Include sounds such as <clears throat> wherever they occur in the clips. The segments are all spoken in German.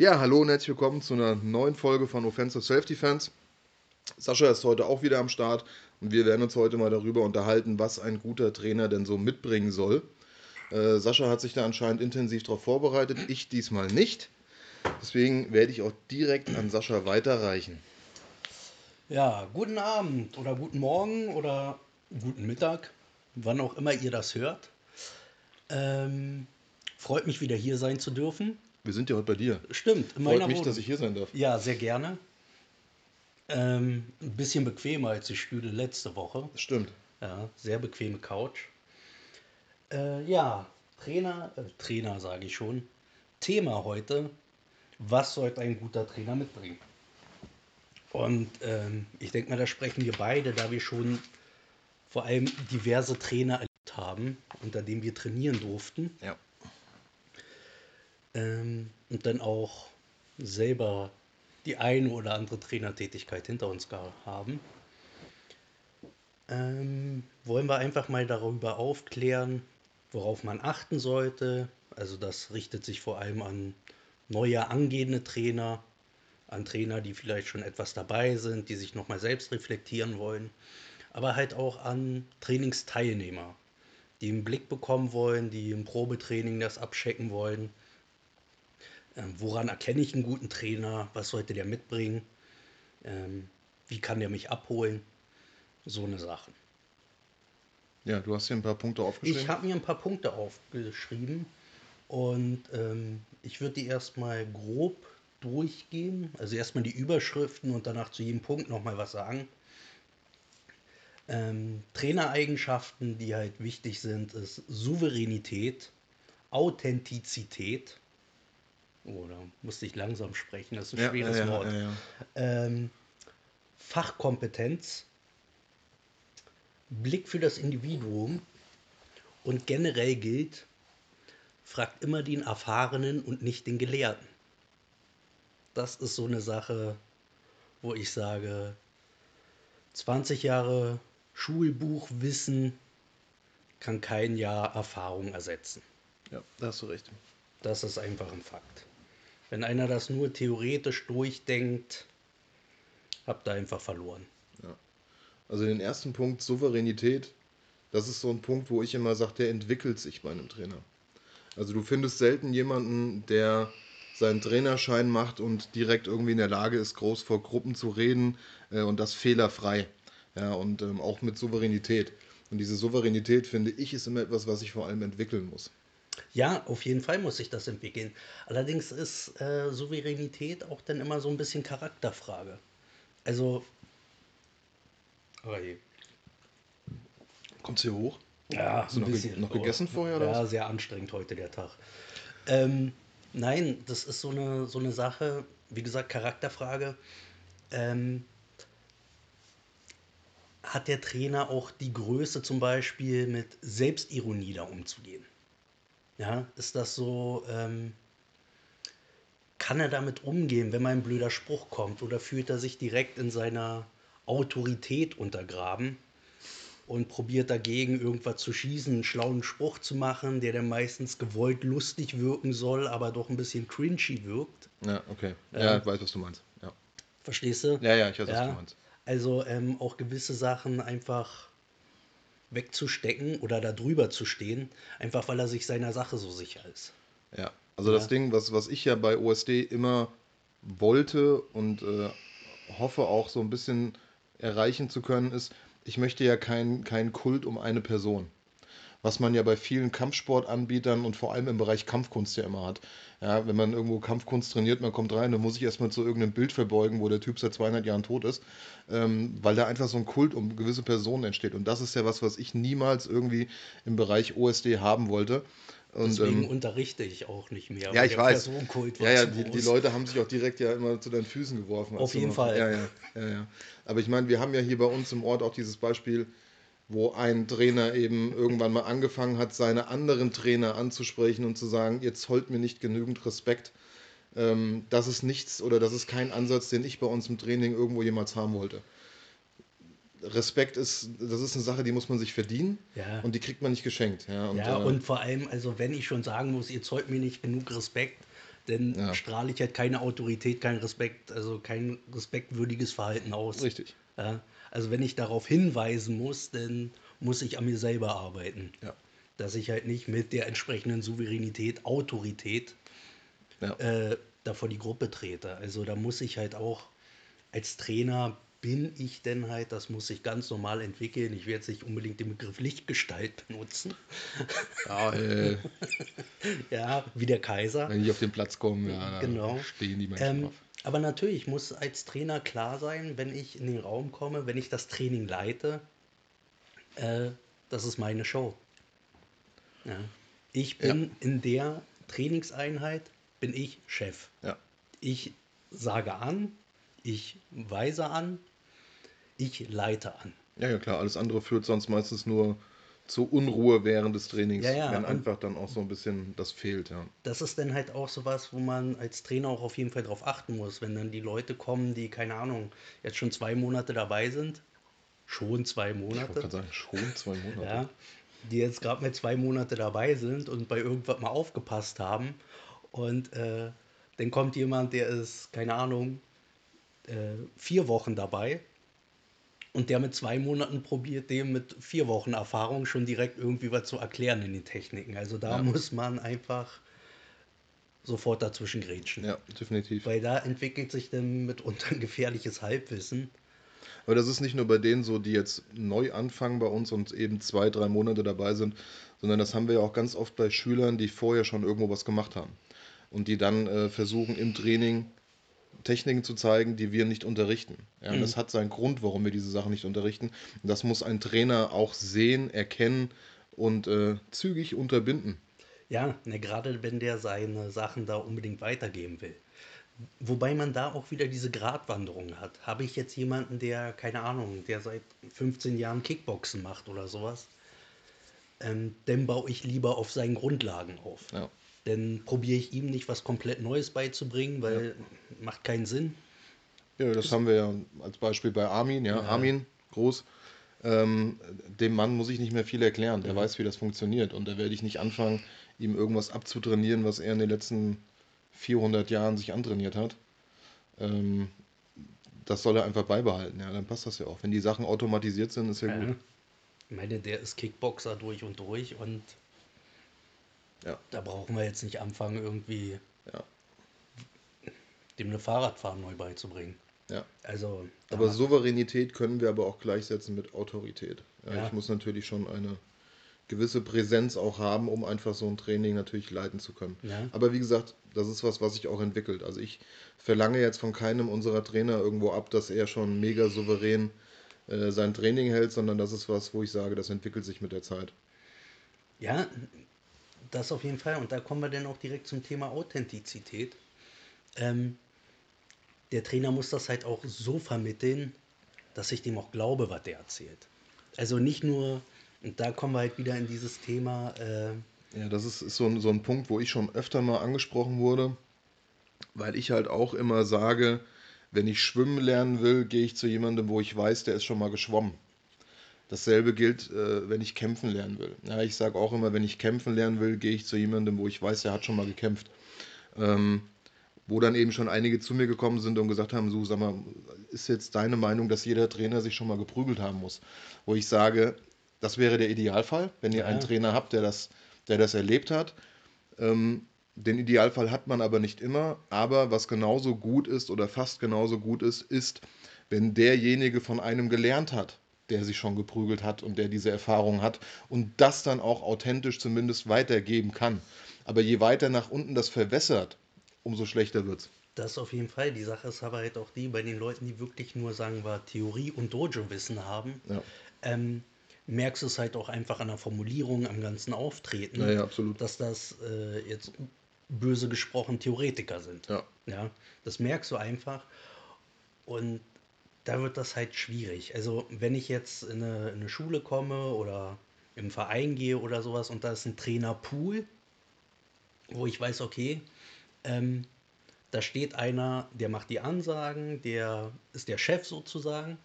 Ja, hallo und herzlich willkommen zu einer neuen Folge von Offensive Self Defense. Sascha ist heute auch wieder am Start und wir werden uns heute mal darüber unterhalten, was ein guter Trainer denn so mitbringen soll. Äh, Sascha hat sich da anscheinend intensiv darauf vorbereitet, ich diesmal nicht. Deswegen werde ich auch direkt an Sascha weiterreichen. Ja, guten Abend oder guten Morgen oder guten Mittag, wann auch immer ihr das hört. Ähm, freut mich wieder hier sein zu dürfen. Wir sind ja heute bei dir. Stimmt, in Freut mich, Wohnung. dass ich hier sein darf. Ja, sehr gerne. Ähm, ein bisschen bequemer als die Stühle letzte Woche. Stimmt. Ja, sehr bequeme Couch. Äh, ja, Trainer, äh, Trainer sage ich schon. Thema heute, was sollte ein guter Trainer mitbringen? Und ähm, ich denke mal, da sprechen wir beide, da wir schon vor allem diverse Trainer erlebt haben, unter denen wir trainieren durften. Ja ähm, und dann auch selber die eine oder andere Trainertätigkeit hinter uns haben, ähm, wollen wir einfach mal darüber aufklären, worauf man achten sollte. Also das richtet sich vor allem an neue angehende Trainer, an Trainer, die vielleicht schon etwas dabei sind, die sich nochmal selbst reflektieren wollen, aber halt auch an Trainingsteilnehmer, die einen Blick bekommen wollen, die im Probetraining das abchecken wollen ähm, woran erkenne ich einen guten Trainer? Was sollte der mitbringen? Ähm, wie kann der mich abholen? So eine Sache. Ja, du hast hier ein paar Punkte aufgeschrieben. Ich habe mir ein paar Punkte aufgeschrieben und ähm, ich würde die erstmal grob durchgehen. Also erstmal die Überschriften und danach zu jedem Punkt nochmal was sagen. Ähm, Trainereigenschaften, die halt wichtig sind, ist Souveränität, Authentizität, Oh, da musste ich langsam sprechen, das ist ein ja, schweres ja, Wort. Ja, ähm, Fachkompetenz, Blick für das Individuum und generell gilt, fragt immer den Erfahrenen und nicht den Gelehrten. Das ist so eine Sache, wo ich sage, 20 Jahre Schulbuchwissen kann kein Jahr Erfahrung ersetzen. Ja, da hast du recht. Das ist einfach ein Fakt. Wenn einer das nur theoretisch durchdenkt, habt ihr einfach verloren. Ja. Also den ersten Punkt, Souveränität, das ist so ein Punkt, wo ich immer sage, der entwickelt sich bei einem Trainer. Also du findest selten jemanden, der seinen Trainerschein macht und direkt irgendwie in der Lage ist, groß vor Gruppen zu reden äh, und das fehlerfrei. Ja, und ähm, auch mit Souveränität. Und diese Souveränität, finde ich, ist immer etwas, was ich vor allem entwickeln muss. Ja, auf jeden Fall muss sich das entwickeln. Allerdings ist äh, Souveränität auch dann immer so ein bisschen Charakterfrage. Also. Oh Kommt's hier hoch? Ja, Hast du noch, ge noch gegessen vorher? Oder ja, was? sehr anstrengend heute der Tag. Ähm, nein, das ist so eine, so eine Sache, wie gesagt, Charakterfrage. Ähm, hat der Trainer auch die Größe zum Beispiel mit Selbstironie da umzugehen? Ja, ist das so, ähm, kann er damit umgehen, wenn mal ein blöder Spruch kommt oder fühlt er sich direkt in seiner Autorität untergraben und probiert dagegen irgendwas zu schießen, einen schlauen Spruch zu machen, der dann meistens gewollt lustig wirken soll, aber doch ein bisschen cringy wirkt. Ja, okay. Ja, ähm, ich weiß, was du meinst. Ja. Verstehst du? Ja, ja, ich weiß, ja. was du meinst. Also ähm, auch gewisse Sachen einfach wegzustecken oder da drüber zu stehen, einfach weil er sich seiner Sache so sicher ist. Ja, also ja. das Ding, was, was ich ja bei OSD immer wollte und äh, hoffe auch so ein bisschen erreichen zu können, ist, ich möchte ja keinen kein Kult um eine Person was man ja bei vielen Kampfsportanbietern und vor allem im Bereich Kampfkunst ja immer hat. Ja, wenn man irgendwo Kampfkunst trainiert, man kommt rein, dann muss ich erstmal zu irgendeinem Bild verbeugen, wo der Typ seit 200 Jahren tot ist, ähm, weil da einfach so ein Kult um gewisse Personen entsteht. Und das ist ja was, was ich niemals irgendwie im Bereich OSD haben wollte. Und, Deswegen ähm, unterrichte ich auch nicht mehr. Ja, ich weiß. Ja, ja, die, die, Leute haben sich auch direkt ja immer zu deinen Füßen geworfen. Auf jeden Fall. Ja, ja, ja, ja. Aber ich meine, wir haben ja hier bei uns im Ort auch dieses Beispiel, wo ein Trainer eben irgendwann mal angefangen hat, seine anderen Trainer anzusprechen und zu sagen, ihr zollt mir nicht genügend Respekt. Ähm, das ist nichts oder das ist kein Ansatz, den ich bei uns im Training irgendwo jemals haben wollte. Respekt ist, das ist eine Sache, die muss man sich verdienen ja. und die kriegt man nicht geschenkt. Ja, und, ja, äh, und vor allem, also wenn ich schon sagen muss, ihr zollt mir nicht genug Respekt, Denn ja. strahle ich halt keine Autorität, kein Respekt, also kein respektwürdiges Verhalten aus. Richtig. Ja? Also wenn ich darauf hinweisen muss, dann muss ich an mir selber arbeiten. Ja. Dass ich halt nicht mit der entsprechenden Souveränität, Autorität ja. äh, da vor die Gruppe trete. Also da muss ich halt auch als Trainer bin ich denn halt, das muss sich ganz normal entwickeln. Ich werde jetzt nicht unbedingt den Begriff Lichtgestalt benutzen. Ja, äh, <laughs> ja wie der Kaiser. Wenn ich auf den Platz komme, ja, genau. stehen die Menschen ähm, auf. Aber natürlich muss als Trainer klar sein, wenn ich in den Raum komme, wenn ich das Training leite, äh, das ist meine Show. Ja. Ich bin ja. in der Trainingseinheit, bin ich Chef. Ja. Ich sage an, ich weise an, ich leite an. Ja, ja, klar. Alles andere führt sonst meistens nur zu Unruhe während des Trainings, ja, ja, wenn einfach dann auch so ein bisschen das fehlt, ja. Das ist dann halt auch sowas, wo man als Trainer auch auf jeden Fall drauf achten muss, wenn dann die Leute kommen, die, keine Ahnung, jetzt schon zwei Monate dabei sind. Schon zwei Monate. Ich kann sagen, schon zwei <laughs> Monate. ja, die jetzt gerade mal zwei Monate dabei sind und bei irgendwas mal aufgepasst haben. Und äh, dann kommt jemand, der ist, keine Ahnung, äh, vier Wochen dabei und der mit zwei Monaten probiert, dem mit vier Wochen Erfahrung schon direkt irgendwie was zu erklären in den Techniken. Also da ja. muss man einfach sofort dazwischen grätschen. Ja, definitiv. Weil da entwickelt sich dann mitunter ein gefährliches Halbwissen. Aber das ist nicht nur bei denen so, die jetzt neu anfangen bei uns und eben zwei, drei Monate dabei sind, sondern das haben wir ja auch ganz oft bei Schülern, die vorher schon irgendwo was gemacht haben. Und die dann äh, versuchen im Training Techniken zu zeigen, die wir nicht unterrichten. Ja, mhm. Das hat seinen Grund, warum wir diese Sachen nicht unterrichten. Und das muss ein Trainer auch sehen, erkennen und äh, zügig unterbinden. Ja, ne, gerade wenn der seine Sachen da unbedingt weitergeben will. Wobei man da auch wieder diese Gratwanderung hat. Habe ich jetzt jemanden, der, keine Ahnung, der seit 15 Jahren Kickboxen macht oder sowas, ähm, dann baue ich lieber auf seinen Grundlagen auf. Ja. Dann probiere ich ihm nicht was komplett Neues beizubringen, weil ja. macht keinen Sinn. Ja, das, haben wir ja als Beispiel bei Armin. Ja, ja. Armin, groß. Ähm, dem Mann muss ich nicht mehr viel erklären. Der ja. weiß, wie das funktioniert. Und da werde ich nicht anfangen, ihm irgendwas abzutrainieren, was er in den letzten 400 Jahren sich antrainiert hat. Ähm, das soll er einfach beibehalten. Ja, dann passt das ja auch. Wenn die Sachen automatisiert sind, ist ja, ja. gut. Ich meine, der ist Kickboxer durch und durch und ja. Da brauchen wir jetzt nicht anfangen, irgendwie ja. dem eine Fahrradfahren neu beizubringen. Ja. Also, aber Souveränität können wir aber auch gleichsetzen mit Autorität. Ja, ja. Ich muss natürlich schon eine gewisse Präsenz auch haben, um einfach so ein Training natürlich leiten zu können. Ja. Aber wie gesagt, das ist was, was sich auch entwickelt. Also ich verlange jetzt von keinem unserer Trainer irgendwo ab, dass er schon mega souverän äh, sein Training hält, sondern das ist was, wo ich sage, das entwickelt sich mit der Zeit. Ja, das auf jeden Fall. Und da kommen wir dann auch direkt zum Thema Authentizität. Ähm, der Trainer muss das halt auch so vermitteln, dass ich dem auch glaube, was der erzählt. Also nicht nur, und da kommen wir halt wieder in dieses Thema. Äh, ja, das ist, ist so, ein, so ein Punkt, wo ich schon öfter mal angesprochen wurde, weil ich halt auch immer sage, wenn ich schwimmen lernen will, gehe ich zu jemandem, wo ich weiß, der ist schon mal geschwommen. Dasselbe gilt, äh, wenn ich kämpfen lernen will. Ja, ich sage auch immer, wenn ich kämpfen lernen will, gehe ich zu jemandem, wo ich weiß, der hat schon mal gekämpft. Ähm, wo dann eben schon einige zu mir gekommen sind und gesagt haben, so sag mal, ist jetzt deine Meinung, dass jeder Trainer sich schon mal geprügelt haben muss? Wo ich sage, das wäre der Idealfall, wenn ihr ja. einen Trainer habt, der das, der das erlebt hat. Ähm, den Idealfall hat man aber nicht immer, aber was genauso gut ist oder fast genauso gut ist, ist, wenn derjenige von einem gelernt hat der sich schon geprügelt hat und der diese Erfahrung hat und das dann auch authentisch zumindest weitergeben kann. Aber je weiter nach unten das verwässert, umso schlechter wird es. Das auf jeden Fall. Die Sache ist aber halt auch die, bei den Leuten, die wirklich nur, sagen wir, Theorie und Dojo-Wissen haben, ja. ähm, merkst du es halt auch einfach an der Formulierung, am ganzen Auftreten, ja, ja, dass das äh, jetzt böse gesprochen Theoretiker sind. Ja. ja. Das merkst du einfach. Und da wird das halt schwierig. Also wenn ich jetzt in eine, in eine Schule komme oder im Verein gehe oder sowas und da ist ein Trainerpool, wo ich weiß, okay, ähm, da steht einer, der macht die Ansagen, der ist der Chef sozusagen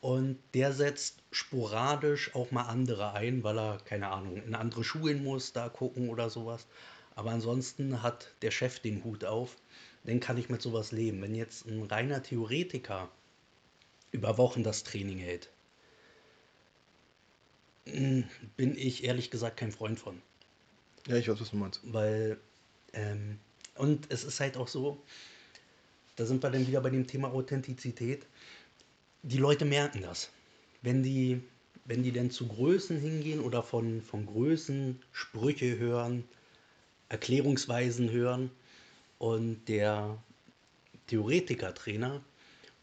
und der setzt sporadisch auch mal andere ein, weil er, keine Ahnung, in andere Schulen muss, da gucken oder sowas. Aber ansonsten hat der Chef den Hut auf, dann kann ich mit sowas leben. Wenn jetzt ein reiner Theoretiker über Wochen das Training hält, hm, bin ich ehrlich gesagt kein Freund von. Ja, ich weiß, was du meinst. Weil, ähm, und es ist halt auch so, da sind wir dann wieder bei dem Thema Authentizität. Die Leute merken das. Wenn die, wenn die denn zu Größen hingehen oder von, von Größen Sprüche hören, Erklärungsweisen hören und der Theoretiker-Trainer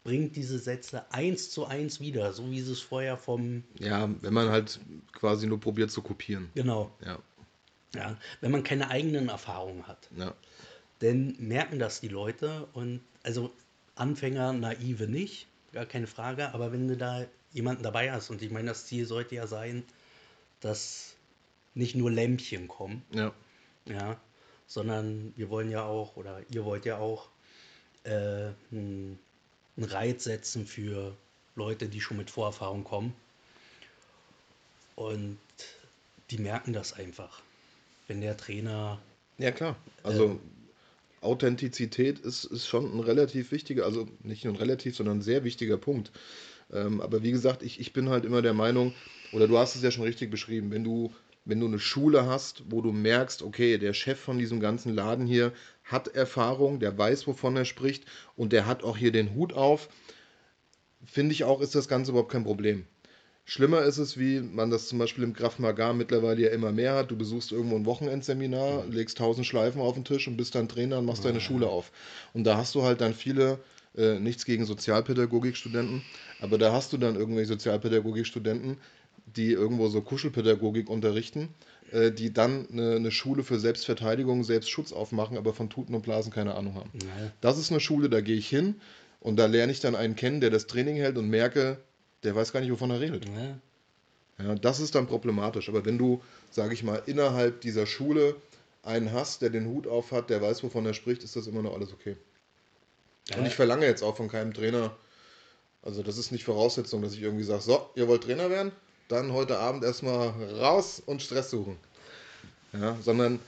bringt diese Sätze eins zu eins wieder, so wie sie es vorher vom. Ja, wenn man halt quasi nur probiert zu kopieren. Genau. Ja. Ja, wenn man keine eigenen Erfahrungen hat. Ja. Dann merken das die Leute und also Anfänger, naive nicht, gar keine Frage, aber wenn du da jemanden dabei hast und ich meine, das Ziel sollte ja sein, dass nicht nur Lämpchen kommen, Ja. ja, sondern wir wollen ja auch, oder ihr wollt ja auch äh, einen einen Reiz setzen für Leute, die schon mit Vorerfahrung kommen. Und die merken das einfach. Wenn der Trainer, Ja, klar. Also Authentizität ist, ist schon ein relativ wichtiger, also nicht nur ein relativ, sondern ein sehr wichtiger Punkt. Ähm, aber wie gesagt, ich, ich bin halt immer der Meinung, oder du hast es ja schon richtig beschrieben, wenn du, wenn du eine Schule hast, wo du merkst, okay, der Chef von diesem ganzen Laden hier hat Erfahrung, der weiß, wovon er spricht und der hat auch hier den Hut auf, finde ich auch, ist das Ganze überhaupt kein Problem. Schlimmer ist es, wie man das zum Beispiel im Graf Magar mittlerweile ja immer mehr hat. Du besuchst irgendwo ein Wochenendseminar, legst tausend Schleifen auf den Tisch und bist dann Trainer und machst deine Schule auf. Und da hast du halt dann viele, äh, nichts gegen Sozialpädagogikstudenten, aber da hast du dann irgendwelche Sozialpädagogikstudenten, die irgendwo so Kuschelpädagogik unterrichten, äh, die dann eine, eine Schule für Selbstverteidigung, Selbstschutz aufmachen, aber von Tuten und Blasen keine Ahnung haben. naja, Das ist eine Schule, da gehe ich hin und da lerne ich dann einen kennen, der das Training hält und merke, der weiß gar nicht, wovon er redet. naja, Ja, das ist dann problematisch. Aber wenn du, sage ich mal, innerhalb dieser Schule einen hast, der den Hut auf hat, der weiß, wovon er spricht, ist das immer noch alles okay. Und ich verlange jetzt auch von keinem Trainer, also das ist nicht Voraussetzung, dass ich irgendwie sage, so, ihr wollt Trainer werden, dann heute Abend erstmal raus und Stress suchen. Ja, sondern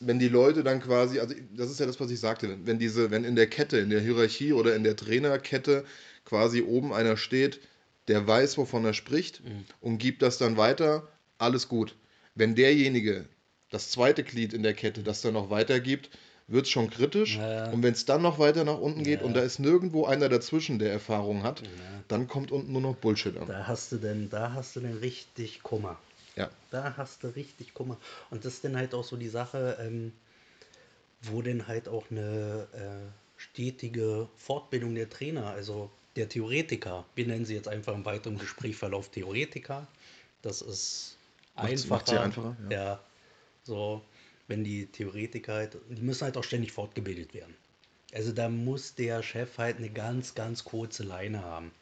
wenn die Leute dann quasi, also das ist ja das, was ich sagte, wenn diese, wenn in der Kette, in der Hierarchie oder in der Trainerkette quasi oben einer steht, der weiß, wovon er spricht und gibt das dann weiter, alles gut. Wenn derjenige, das zweite Glied in der Kette, das dann noch weitergibt, wird es schon kritisch. Ja. Und wenn es dann noch weiter nach unten geht Ja. und da ist nirgendwo einer dazwischen, der Erfahrung hat, Ja. dann kommt unten nur noch Bullshit an. da hast du denn, da hast du denn richtig Kummer. Ja. Da hast du richtig Kummer. Und das ist dann halt auch so die Sache, ähm, wo denn halt auch eine äh, stetige Fortbildung der Trainer, also der Theoretiker, wir nennen sie jetzt einfach im weiteren Gesprächsverlauf Theoretiker, das ist einfacher. macht's ja einfacher, ja. ja. so, wenn die Theoretiker halt, die müssen halt auch ständig fortgebildet werden. Also da muss der Chef halt eine ganz, ganz kurze Leine haben.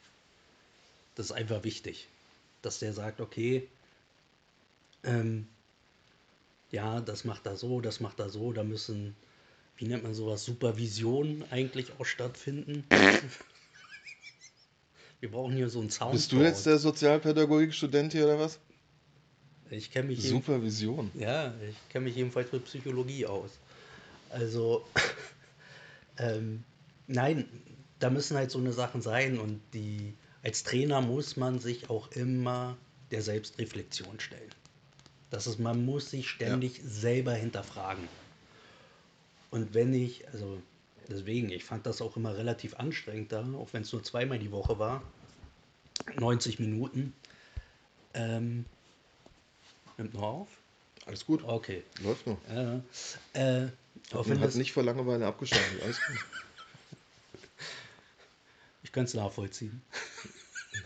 Das ist einfach wichtig, dass der sagt, okay, ähm, ja, das macht er so, das macht er so, da müssen, wie nennt man sowas, Supervisionen eigentlich auch stattfinden. <laughs> Wir brauchen hier so einen Sound. Bist du jetzt der Sozialpädagogik-Student hier oder was? Ich kenne mich Supervision. Ja, ich kenne mich jedenfalls mit Psychologie aus. Also, <laughs> ähm, nein, da müssen halt so eine Sachen sein und die, als Trainer muss man sich auch immer der Selbstreflexion stellen. Das ist, man muss sich ständig selber hinterfragen. Und wenn ich, also deswegen, ich fand das auch immer relativ anstrengend da, auch wenn es nur zweimal die Woche war, 90 Minuten. Ähm, nimmt noch auf? Alles gut. Okay. Läuft noch. Ja. Äh, auch wenn hat nicht vor Langeweile abgeschaltet. Alles gut. ich könnte es nachvollziehen.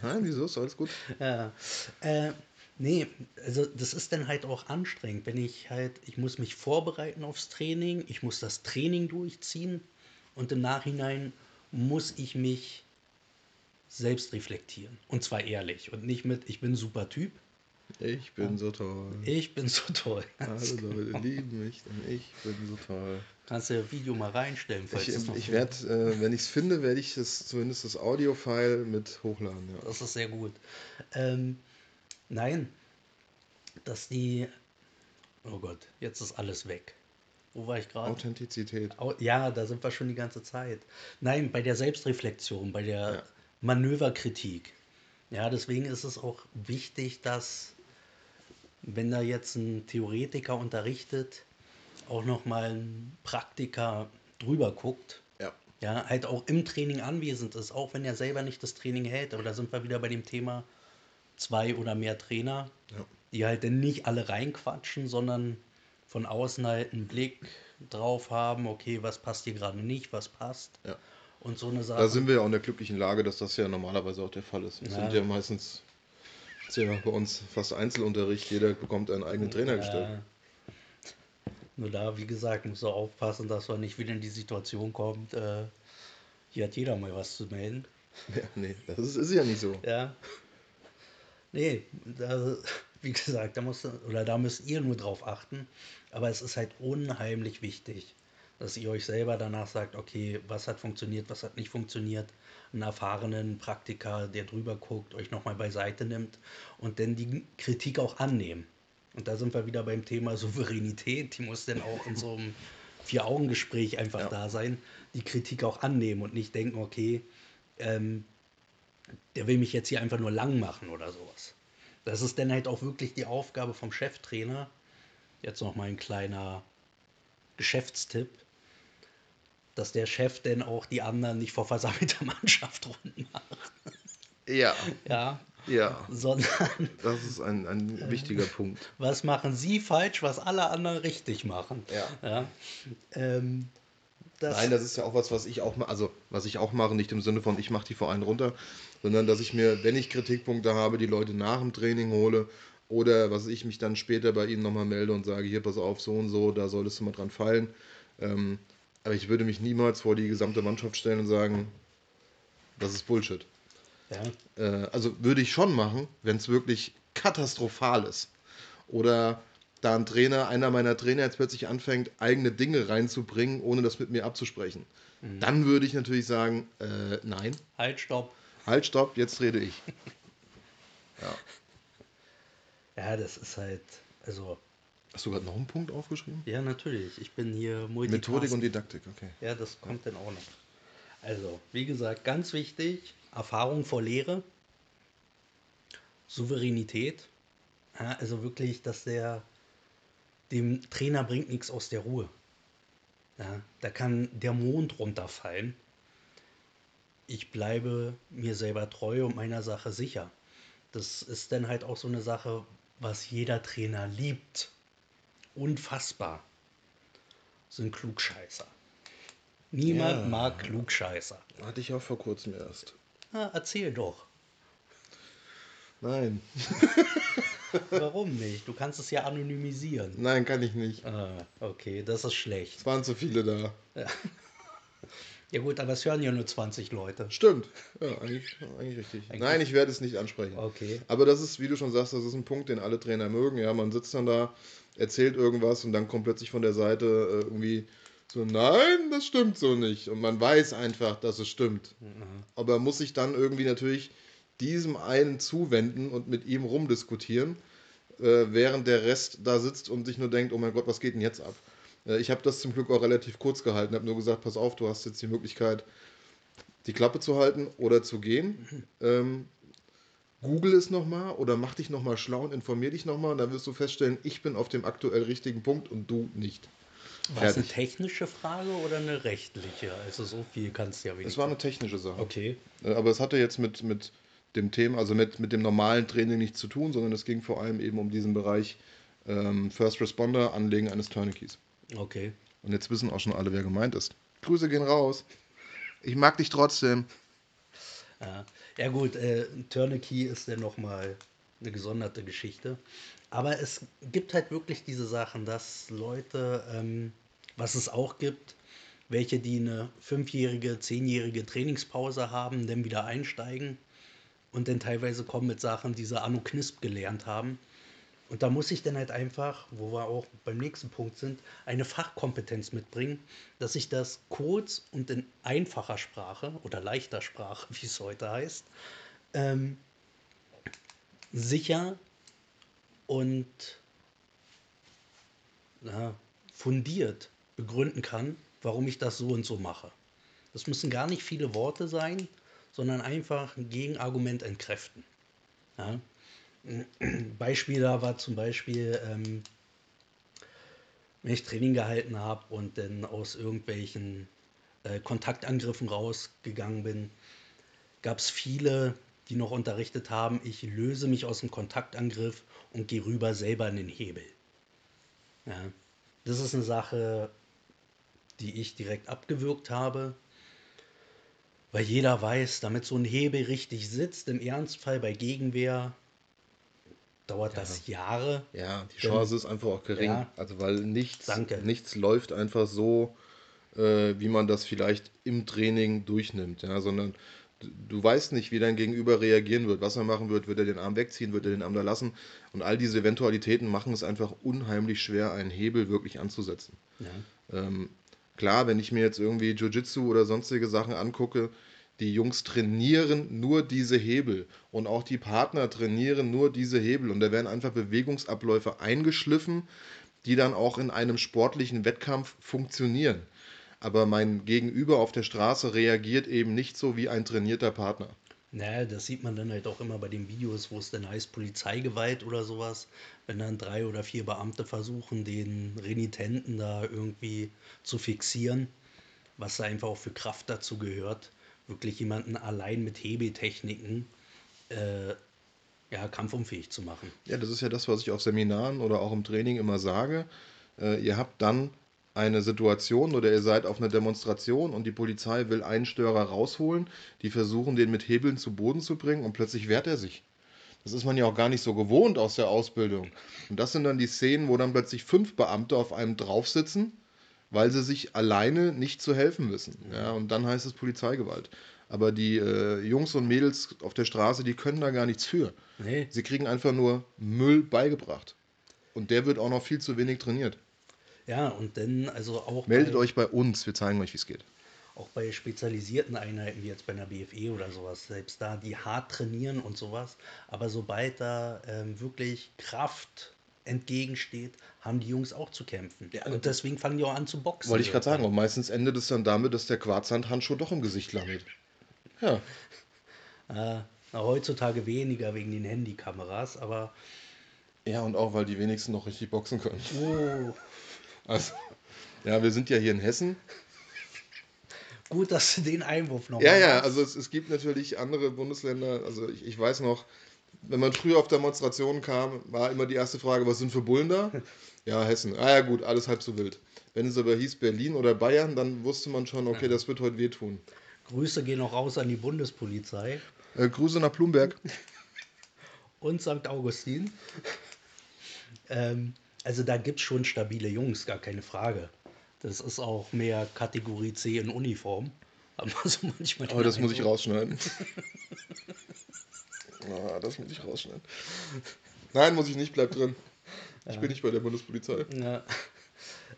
Nein, wieso ist alles gut? Ja. Äh, nee, also das ist dann halt auch anstrengend, wenn ich halt, ich muss mich vorbereiten aufs Training, ich muss das Training durchziehen und im Nachhinein muss ich mich selbst reflektieren. Und zwar ehrlich und nicht mit, ich bin ein super Typ, Ich bin so toll. ich bin so toll. <laughs> Alle Leute lieben mich, denn ich bin so toll. Kannst du das Video mal reinstellen, falls Ich, es noch ich werde, äh, wenn ich es finde, werde ich das, zumindest das Audio-File mit hochladen. Ja. Das ist sehr gut. Ähm, nein, dass die. Oh Gott, jetzt ist alles weg. Wo war ich gerade? Authentizität. Ja, da sind wir schon die ganze Zeit. Nein, bei der Selbstreflexion, bei der ja. Manöverkritik. Ja, deswegen ist es auch wichtig, dass, wenn da jetzt ein Theoretiker unterrichtet, auch nochmal ein Praktiker drüber guckt. Ja. Ja, halt auch im Training anwesend ist, auch wenn er selber nicht das Training hält. Aber da sind wir wieder bei dem Thema zwei oder mehr Trainer, ja. die halt dann nicht alle reinquatschen, sondern von außen halt einen Blick drauf haben, okay, was passt hier gerade nicht, was passt. Ja. Und so eine Sache. Da sind wir ja auch in der glücklichen Lage, dass das ja normalerweise auch der Fall ist. Wir ja. sind ja meistens, ist ja bei uns fast Einzelunterricht, jeder bekommt einen eigenen Trainer ja. gestellt. Nur da, wie gesagt, muss er aufpassen, dass man nicht wieder in die Situation kommt, äh, hier hat jeder mal was zu melden. Ja, nee, das ist, ist ja nicht so. Ja. Nee, da, wie gesagt, da, muss, oder da müsst ihr nur drauf achten. Aber es ist halt unheimlich wichtig, dass ihr euch selber danach sagt, okay, was hat funktioniert, was hat nicht funktioniert. Einen erfahrenen Praktiker, der drüber guckt, euch nochmal beiseite nimmt und dann die Kritik auch annehmen. Und da sind wir wieder beim Thema Souveränität. Die muss dann auch in so einem Vier-Augen-Gespräch einfach ja. da sein, die Kritik auch annehmen und nicht denken, okay, ähm, der will mich jetzt hier einfach nur lang machen oder sowas. Das ist dann halt auch wirklich die Aufgabe vom Cheftrainer. Jetzt noch mal ein kleiner Geschäftstipp, dass der Chef denn auch die anderen nicht vor versammelter Mannschaft runden macht. Ja. Ja, ja. Sondern. Das ist ein, ein äh, wichtiger <laughs> Punkt. Was machen Sie falsch, was alle anderen richtig machen? Ja. ja. Ähm, das Nein, das ist ja auch was, was ich auch also was ich auch mache, nicht im Sinne von ich mache die allen runter, sondern dass ich mir, wenn ich Kritikpunkte habe, die Leute nach dem Training hole oder was ich mich dann später bei ihnen nochmal melde und sage, hier pass auf, so und so, da solltest du mal dran fallen. Ähm, aber ich würde mich niemals vor die gesamte Mannschaft stellen und sagen, das ist Bullshit. Ja. Äh, also würde ich schon machen, wenn es wirklich katastrophal ist. Oder da ein Trainer, einer meiner Trainer jetzt plötzlich anfängt, eigene Dinge reinzubringen, ohne das mit mir abzusprechen. Mhm. Dann würde ich natürlich sagen, äh, nein. Halt, stopp. Halt, stopp, jetzt rede ich. <laughs> ja. Ja, das ist halt, also. Hast du gerade noch einen Punkt aufgeschrieben? Ja, natürlich. Ich bin hier Methodik und Didaktik, okay. Ja, das kommt ja. dann auch noch. Also, wie gesagt, ganz wichtig, Erfahrung vor Lehre, Souveränität, ja, also wirklich, dass der dem Trainer bringt nichts aus der Ruhe. Ja, da kann der Mond runterfallen. Ich bleibe mir selber treu und meiner Sache sicher. Das ist dann halt auch so eine Sache, was jeder Trainer liebt. Unfassbar. Sind Klugscheißer. Niemand ja. mag Klugscheißer. Hatte ich auch vor kurzem erst. Na, erzähl doch. Nein. <laughs> Warum nicht? Du kannst es ja anonymisieren. Nein, kann ich nicht. Ah, okay, das ist schlecht. Es waren zu viele da. Ja. ja gut, aber es hören ja nur 20 Leute. Stimmt. Ja, eigentlich, eigentlich richtig. Eigentlich Nein, ich werde es nicht ansprechen. Okay. Aber das ist, wie du schon sagst, das ist ein Punkt, den alle Trainer mögen. Ja, man sitzt dann da, erzählt irgendwas und dann kommt plötzlich von der Seite äh, irgendwie so, nein, das stimmt so nicht. Und man weiß einfach, dass es stimmt. Mhm. Aber muss sich dann irgendwie natürlich diesem einen zuwenden und mit ihm rumdiskutieren, äh, während der Rest da sitzt und sich nur denkt, oh mein Gott, was geht denn jetzt ab? Äh, ich habe das zum Glück auch relativ kurz gehalten, habe nur gesagt, pass auf, du hast jetzt die Möglichkeit, die Klappe zu halten oder zu gehen. Mhm. Ähm, Google es nochmal oder mach dich nochmal schlau und informier dich nochmal und dann wirst du feststellen, ich bin auf dem aktuell richtigen Punkt und du nicht. War es eine technische Frage oder eine rechtliche? Also so viel kannst du ja wenigstens. Es war eine technische Sache. Okay. Äh, aber es hatte jetzt mit, mit dem Thema, also mit, mit dem normalen Training nichts zu tun, sondern es ging vor allem eben um diesen Bereich ähm, First Responder, Anlegen eines Tourniquets. Okay. Und jetzt wissen auch schon alle, wer gemeint ist. Grüße gehen raus. Ich mag dich trotzdem. Ja, ja gut, äh, Tourniquet ist ja nochmal eine gesonderte Geschichte. Aber es gibt halt wirklich diese Sachen, dass Leute, ähm, was es auch gibt, welche, die eine fünfjährige, zehnjährige Trainingspause haben, dann wieder einsteigen und dann teilweise kommen mit Sachen, die sie Anno Knisp gelernt haben. Und da muss ich dann halt einfach, wo wir auch beim nächsten Punkt sind, eine Fachkompetenz mitbringen, dass ich das kurz und in einfacher Sprache oder leichter Sprache, <laughs> wie es heute heißt, ähm, sicher und na, fundiert begründen kann, warum ich das so und so mache. Das müssen gar nicht viele Worte sein, sondern einfach ein Gegenargument entkräften. Ja? Beispiel da war zum Beispiel, ähm, wenn ich Training gehalten habe und dann aus irgendwelchen äh, Kontaktangriffen rausgegangen bin, gab es viele, die noch unterrichtet haben, ich löse mich aus dem Kontaktangriff und gehe rüber selber in den Hebel. Ja, das ist eine Sache, die ich direkt abgewürgt habe, weil jeder weiß, damit so ein Hebel richtig sitzt, im Ernstfall bei Gegenwehr, dauert ja. das Jahre. Ja, die Chance ist einfach auch gering. Ja, also weil nichts, nichts läuft einfach so, äh, wie man das vielleicht im Training durchnimmt, ja, sondern du weißt nicht, wie dein Gegenüber reagieren wird, was er machen wird, wird er den Arm wegziehen, wird er den Arm da lassen. Und all diese Eventualitäten machen es einfach unheimlich schwer, einen Hebel wirklich anzusetzen. Ja. Ähm, klar, wenn ich mir jetzt irgendwie Jiu-Jitsu oder sonstige Sachen angucke, die Jungs trainieren nur diese Hebel und auch die Partner trainieren nur diese Hebel. Und da werden einfach Bewegungsabläufe eingeschliffen, die dann auch in einem sportlichen Wettkampf funktionieren. Aber mein Gegenüber auf der Straße reagiert eben nicht so wie ein trainierter Partner. Naja, das sieht man dann halt auch immer bei den Videos, wo es dann heißt Polizeigewalt oder sowas, wenn dann drei oder vier Beamte versuchen, den Renitenten da irgendwie zu fixieren, was da einfach auch für Kraft dazu gehört, wirklich jemanden allein mit Hebetechniken äh, ja, kampfunfähig zu machen. Ja, das ist ja das, was ich auf Seminaren oder auch im Training immer sage. Äh, ihr habt dann eine Situation oder ihr seid auf einer Demonstration und die Polizei will einen Störer rausholen, die versuchen, den mit Hebeln zu Boden zu bringen und plötzlich wehrt er sich. Das ist man ja auch gar nicht so gewohnt aus der Ausbildung. Und das sind dann die Szenen, wo dann plötzlich fünf Beamte auf einem drauf sitzen, weil sie sich alleine nicht zu helfen wissen. Ja, und dann heißt es Polizeigewalt. Aber die äh, Jungs und Mädels auf der Straße, die können da gar nichts für. Nee. Sie kriegen einfach nur Müll beigebracht. Und der wird auch noch viel zu wenig trainiert. Ja, und dann also auch. Meldet bei, euch bei uns, wir zeigen euch, wie es geht. Auch bei spezialisierten Einheiten, wie jetzt bei einer BFE oder sowas, selbst da, die hart trainieren und sowas. Aber sobald da ähm, wirklich Kraft entgegensteht, haben die Jungs auch zu kämpfen. Ja, und deswegen fangen die auch an zu boxen. Wollte ich gerade sagen. Und meistens endet es dann damit, dass der Quarzhandhandschuh doch im Gesicht landet. Ja. <laughs> äh, heutzutage weniger wegen den Handykameras, aber. Ja, und auch, weil die wenigsten noch richtig boxen können. Oh. <laughs> Also, ja, wir sind ja hier in Hessen. <laughs> Gut, dass du den Einwurf noch Ja, ja, also es, es gibt natürlich andere Bundesländer. Also ich, ich weiß noch, wenn man früher auf Demonstrationen kam, war immer die erste Frage, was sind für Bullen da? <laughs> Ja, Hessen. Ah ja gut, alles halb so wild. Wenn es aber hieß Berlin oder Bayern, dann wusste man schon, okay, das wird heute wehtun. Grüße gehen auch raus an die Bundespolizei. Äh, Grüße nach Blumberg. <laughs> Und St. Augustin. ähm, also da gibt es schon stabile Jungs, gar keine Frage. Das ist auch mehr Kategorie C in Uniform. <laughs> Aber, so manchmal Aber das muss ich rausschneiden. Ah, das muss ich rausschneiden. Nein, muss ich nicht, bleib drin. Ich ja. bin nicht bei der Bundespolizei. Ja.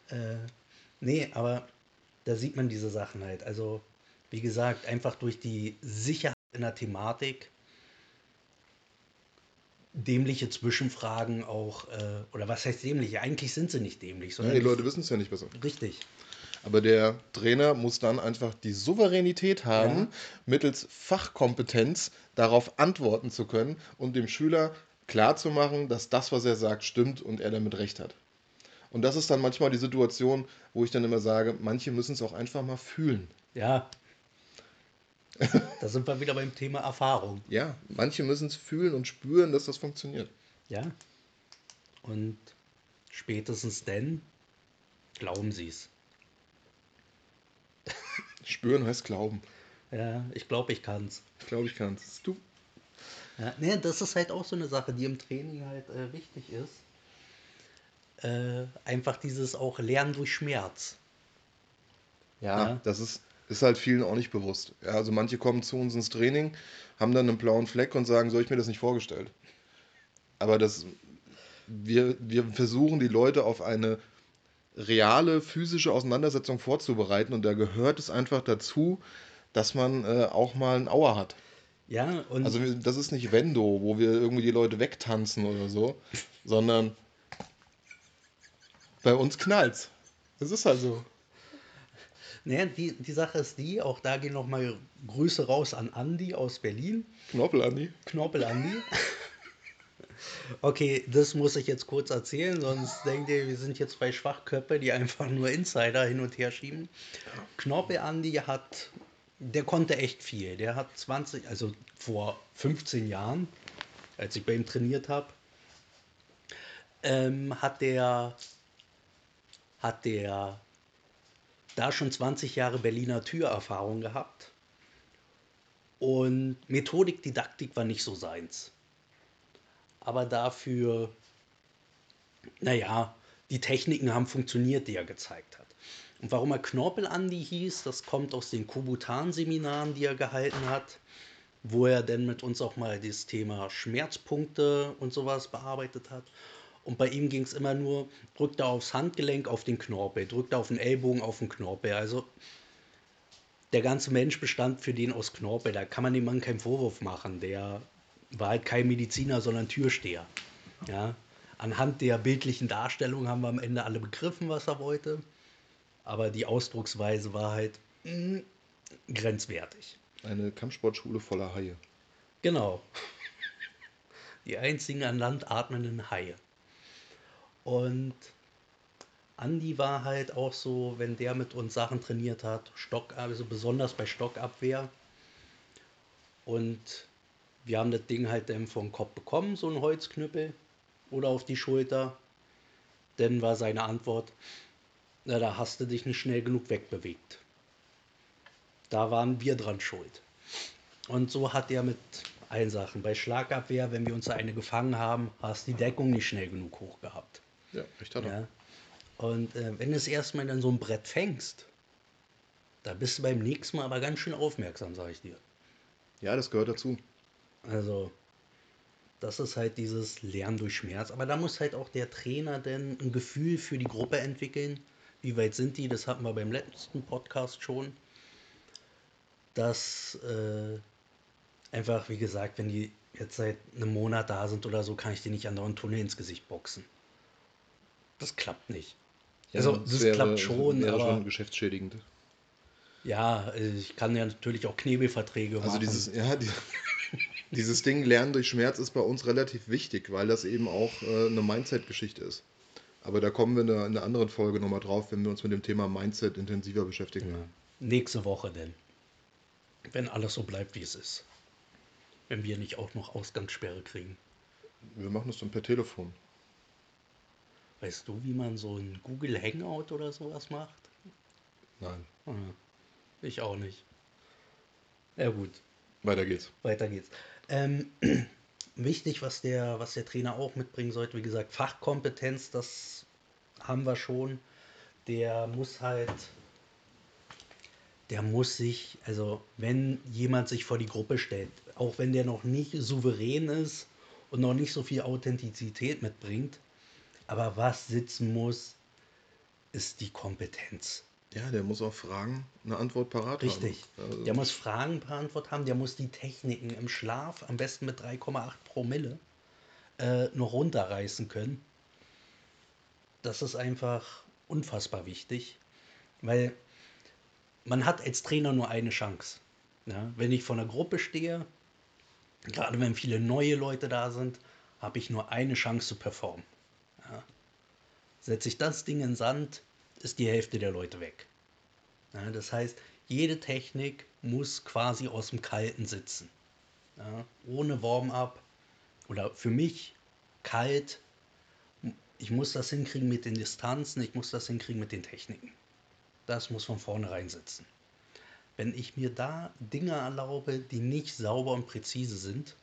Äh, nee, aber da sieht man diese Sachen halt. Also, wie gesagt, einfach durch die Sicherheit in der Thematik dämliche Zwischenfragen auch, äh, oder was heißt dämliche? Eigentlich sind sie nicht dämlich. Sondern ja, die Leute wissen es ja nicht besser. Richtig. Aber der Trainer muss dann einfach die Souveränität haben, ja. mittels Fachkompetenz darauf antworten zu können und dem Schüler klarzumachen, dass das, was er sagt, stimmt und er damit recht hat. Und das ist dann manchmal die Situation, wo ich dann immer sage, manche müssen es auch einfach mal fühlen. Ja, da sind wir wieder beim Thema Erfahrung. Ja, manche müssen es fühlen und spüren, dass das funktioniert. Ja. Und spätestens dann glauben sie es. Spüren heißt glauben. Ja, ich glaube, ich kann's. Ich glaube, ich kann's. Du. Ja, nee, das ist halt auch so eine Sache, die im Training halt äh, wichtig ist. Äh, einfach dieses auch Lernen durch Schmerz. Ja, ja, das ist ist halt vielen auch nicht bewusst. Ja, also manche kommen zu uns ins Training, haben dann einen blauen Fleck und sagen, so ich mir das nicht vorgestellt. Aber das, wir, wir versuchen die Leute auf eine reale physische Auseinandersetzung vorzubereiten und da gehört es einfach dazu, dass man äh, auch mal ein Auer hat. Ja, und. Also das ist nicht Wendo, wo wir irgendwie die Leute wegtanzen oder so, <laughs> sondern bei uns knallt's. Es ist halt so. Naja, die, die Sache ist die, auch da gehen nochmal Grüße raus an Andi aus Berlin. Knorpel Andi. <laughs> Okay, das muss ich jetzt kurz erzählen, sonst denkt ihr, wir sind jetzt zwei Schwachköpfe, die einfach nur Insider hin und her schieben. Knorpel Andi hat, der konnte echt viel. Der hat 20, also vor 15 Jahren, als ich bei ihm trainiert habe, ähm, hat der, hat der da schon 20 Jahre Berliner Türerfahrung gehabt. Und Methodik, Didaktik war nicht so seins aber dafür, naja, die Techniken haben funktioniert, die er gezeigt hat. Und warum er Knorpel Andi hieß, das kommt aus den Kubutan-Seminaren, die er gehalten hat, wo er dann mit uns auch mal das Thema Schmerzpunkte und sowas bearbeitet hat. Und bei ihm ging es immer nur, drückt er aufs Handgelenk auf den Knorpel, drückt er auf den Ellbogen auf den Knorpel. Also der ganze Mensch bestand für den aus Knorpel. Da kann man dem Mann keinen Vorwurf machen. Der war halt kein Mediziner, sondern Türsteher. Ja? Anhand der bildlichen Darstellung haben wir am Ende alle begriffen, was er wollte. Aber die Ausdrucksweise war halt mh, mm, grenzwertig. Eine Kampfsportschule voller Haie. Genau. <laughs> Die einzigen an Land atmenden Haie. Und Andi war halt auch so, wenn der mit uns Sachen trainiert hat, Stock, also besonders bei Stockabwehr. Und wir haben das Ding halt dann vom Kopf bekommen, so ein Holzknüppel oder auf die Schulter. Dann war seine Antwort, na, da hast du dich nicht schnell genug wegbewegt. Da waren wir dran schuld. Und so hat er mit allen Sachen. Bei Schlagabwehr, wenn wir uns eine gefangen haben, hast die Deckung nicht schnell genug hoch gehabt. Ja, hat er. Ja. Und äh, wenn du es erstmal in so ein Brett fängst, da bist du beim nächsten Mal aber ganz schön aufmerksam, sag ich dir. Ja, das gehört dazu. Also, das ist halt dieses Lernen durch Schmerz. Aber da muss halt auch der Trainer denn ein Gefühl für die Gruppe entwickeln. Wie weit sind die? Das hatten wir beim letzten Podcast schon. Dass äh, einfach, wie gesagt, wenn die jetzt seit einem Monat da sind oder so, kann ich die nicht an der Tunnel ins Gesicht boxen. Das klappt nicht. Ja, also, das, wäre, klappt schon, wäre aber. schon geschäftsschädigend. Ja, ich kann ja natürlich auch Knebelverträge also machen. Also dieses, ja, die, dieses Ding Lernen durch Schmerz ist bei uns relativ wichtig, weil das eben auch äh, eine Mindset-Geschichte ist. Aber da kommen wir in einer, anderen Folge nochmal drauf, wenn wir uns mit dem Thema Mindset intensiver beschäftigen. Ja. Nächste Woche denn. Wenn alles so bleibt, wie es ist. Wenn wir nicht auch noch Ausgangssperre kriegen. Wir machen das dann per Telefon. Weißt du, wie man so ein Google Hangout oder sowas macht? Nein. Ah, ich auch nicht. Ja gut. Weiter geht's. Weiter geht's. Ähm, <clears throat> wichtig, was der, was der Trainer auch mitbringen sollte, wie gesagt, Fachkompetenz, das haben wir schon. Der muss halt, der muss sich, also wenn jemand sich vor die Gruppe stellt, auch wenn der noch nicht souverän ist und noch nicht so viel Authentizität mitbringt, aber was sitzen muss, ist die Kompetenz. Ja, der muss auch Fragen eine Antwort parat Richtig. haben. Richtig. Also der muss Fragen beantwortet haben, der muss die Techniken im Schlaf, am besten mit 3,8 Promille, äh, noch runterreißen können. Das ist einfach unfassbar wichtig, weil man hat als Trainer nur eine Chance. Ja? Wenn ich vor einer Gruppe stehe, gerade wenn viele neue Leute da sind, habe ich nur eine Chance zu performen. Ja? Setze ich das Ding in Sand, ist die Hälfte der Leute weg. Ja, das heißt, jede Technik muss quasi aus dem Kalten sitzen. Ja, ohne Warm-up oder für mich kalt. Ich muss das hinkriegen mit den Distanzen, ich muss das hinkriegen mit den Techniken. Das muss von vornherein sitzen. Wenn ich mir da Dinge erlaube, die nicht sauber und präzise sind,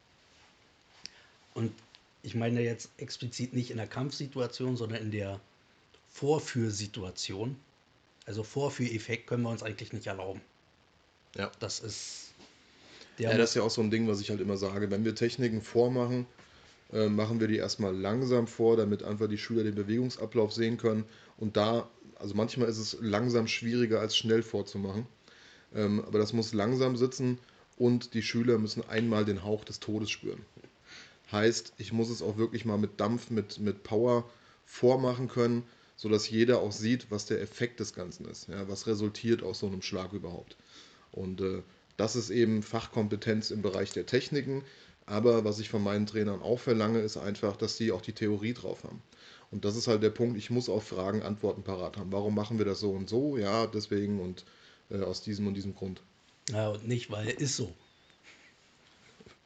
und ich meine jetzt explizit nicht in der Kampfsituation, sondern in der Vorführsituation. Also Vorführeffekt können wir uns eigentlich nicht erlauben. Ja. Das ist. ja, das ist ja auch so ein Ding, was ich halt immer sage. Wenn wir Techniken vormachen, äh, machen wir die erstmal langsam vor, damit einfach die Schüler den Bewegungsablauf sehen können. Und da, also manchmal ist es langsam schwieriger als schnell vorzumachen. Ähm, aber das muss langsam sitzen und die Schüler müssen einmal den Hauch des Todes spüren. Heißt, ich muss es auch wirklich mal mit Dampf, mit, mit Power vormachen können, sodass jeder auch sieht, was der Effekt des Ganzen ist, ja, was resultiert aus so einem Schlag überhaupt. Und äh, das ist eben Fachkompetenz im Bereich der Techniken, aber was ich von meinen Trainern auch verlange, ist einfach, dass sie auch die Theorie drauf haben. Und das ist halt der Punkt, ich muss auf Fragen Antworten parat haben. Warum machen wir das so und so? Ja, deswegen und äh, aus diesem und diesem Grund. Ja, und nicht, weil er ist so.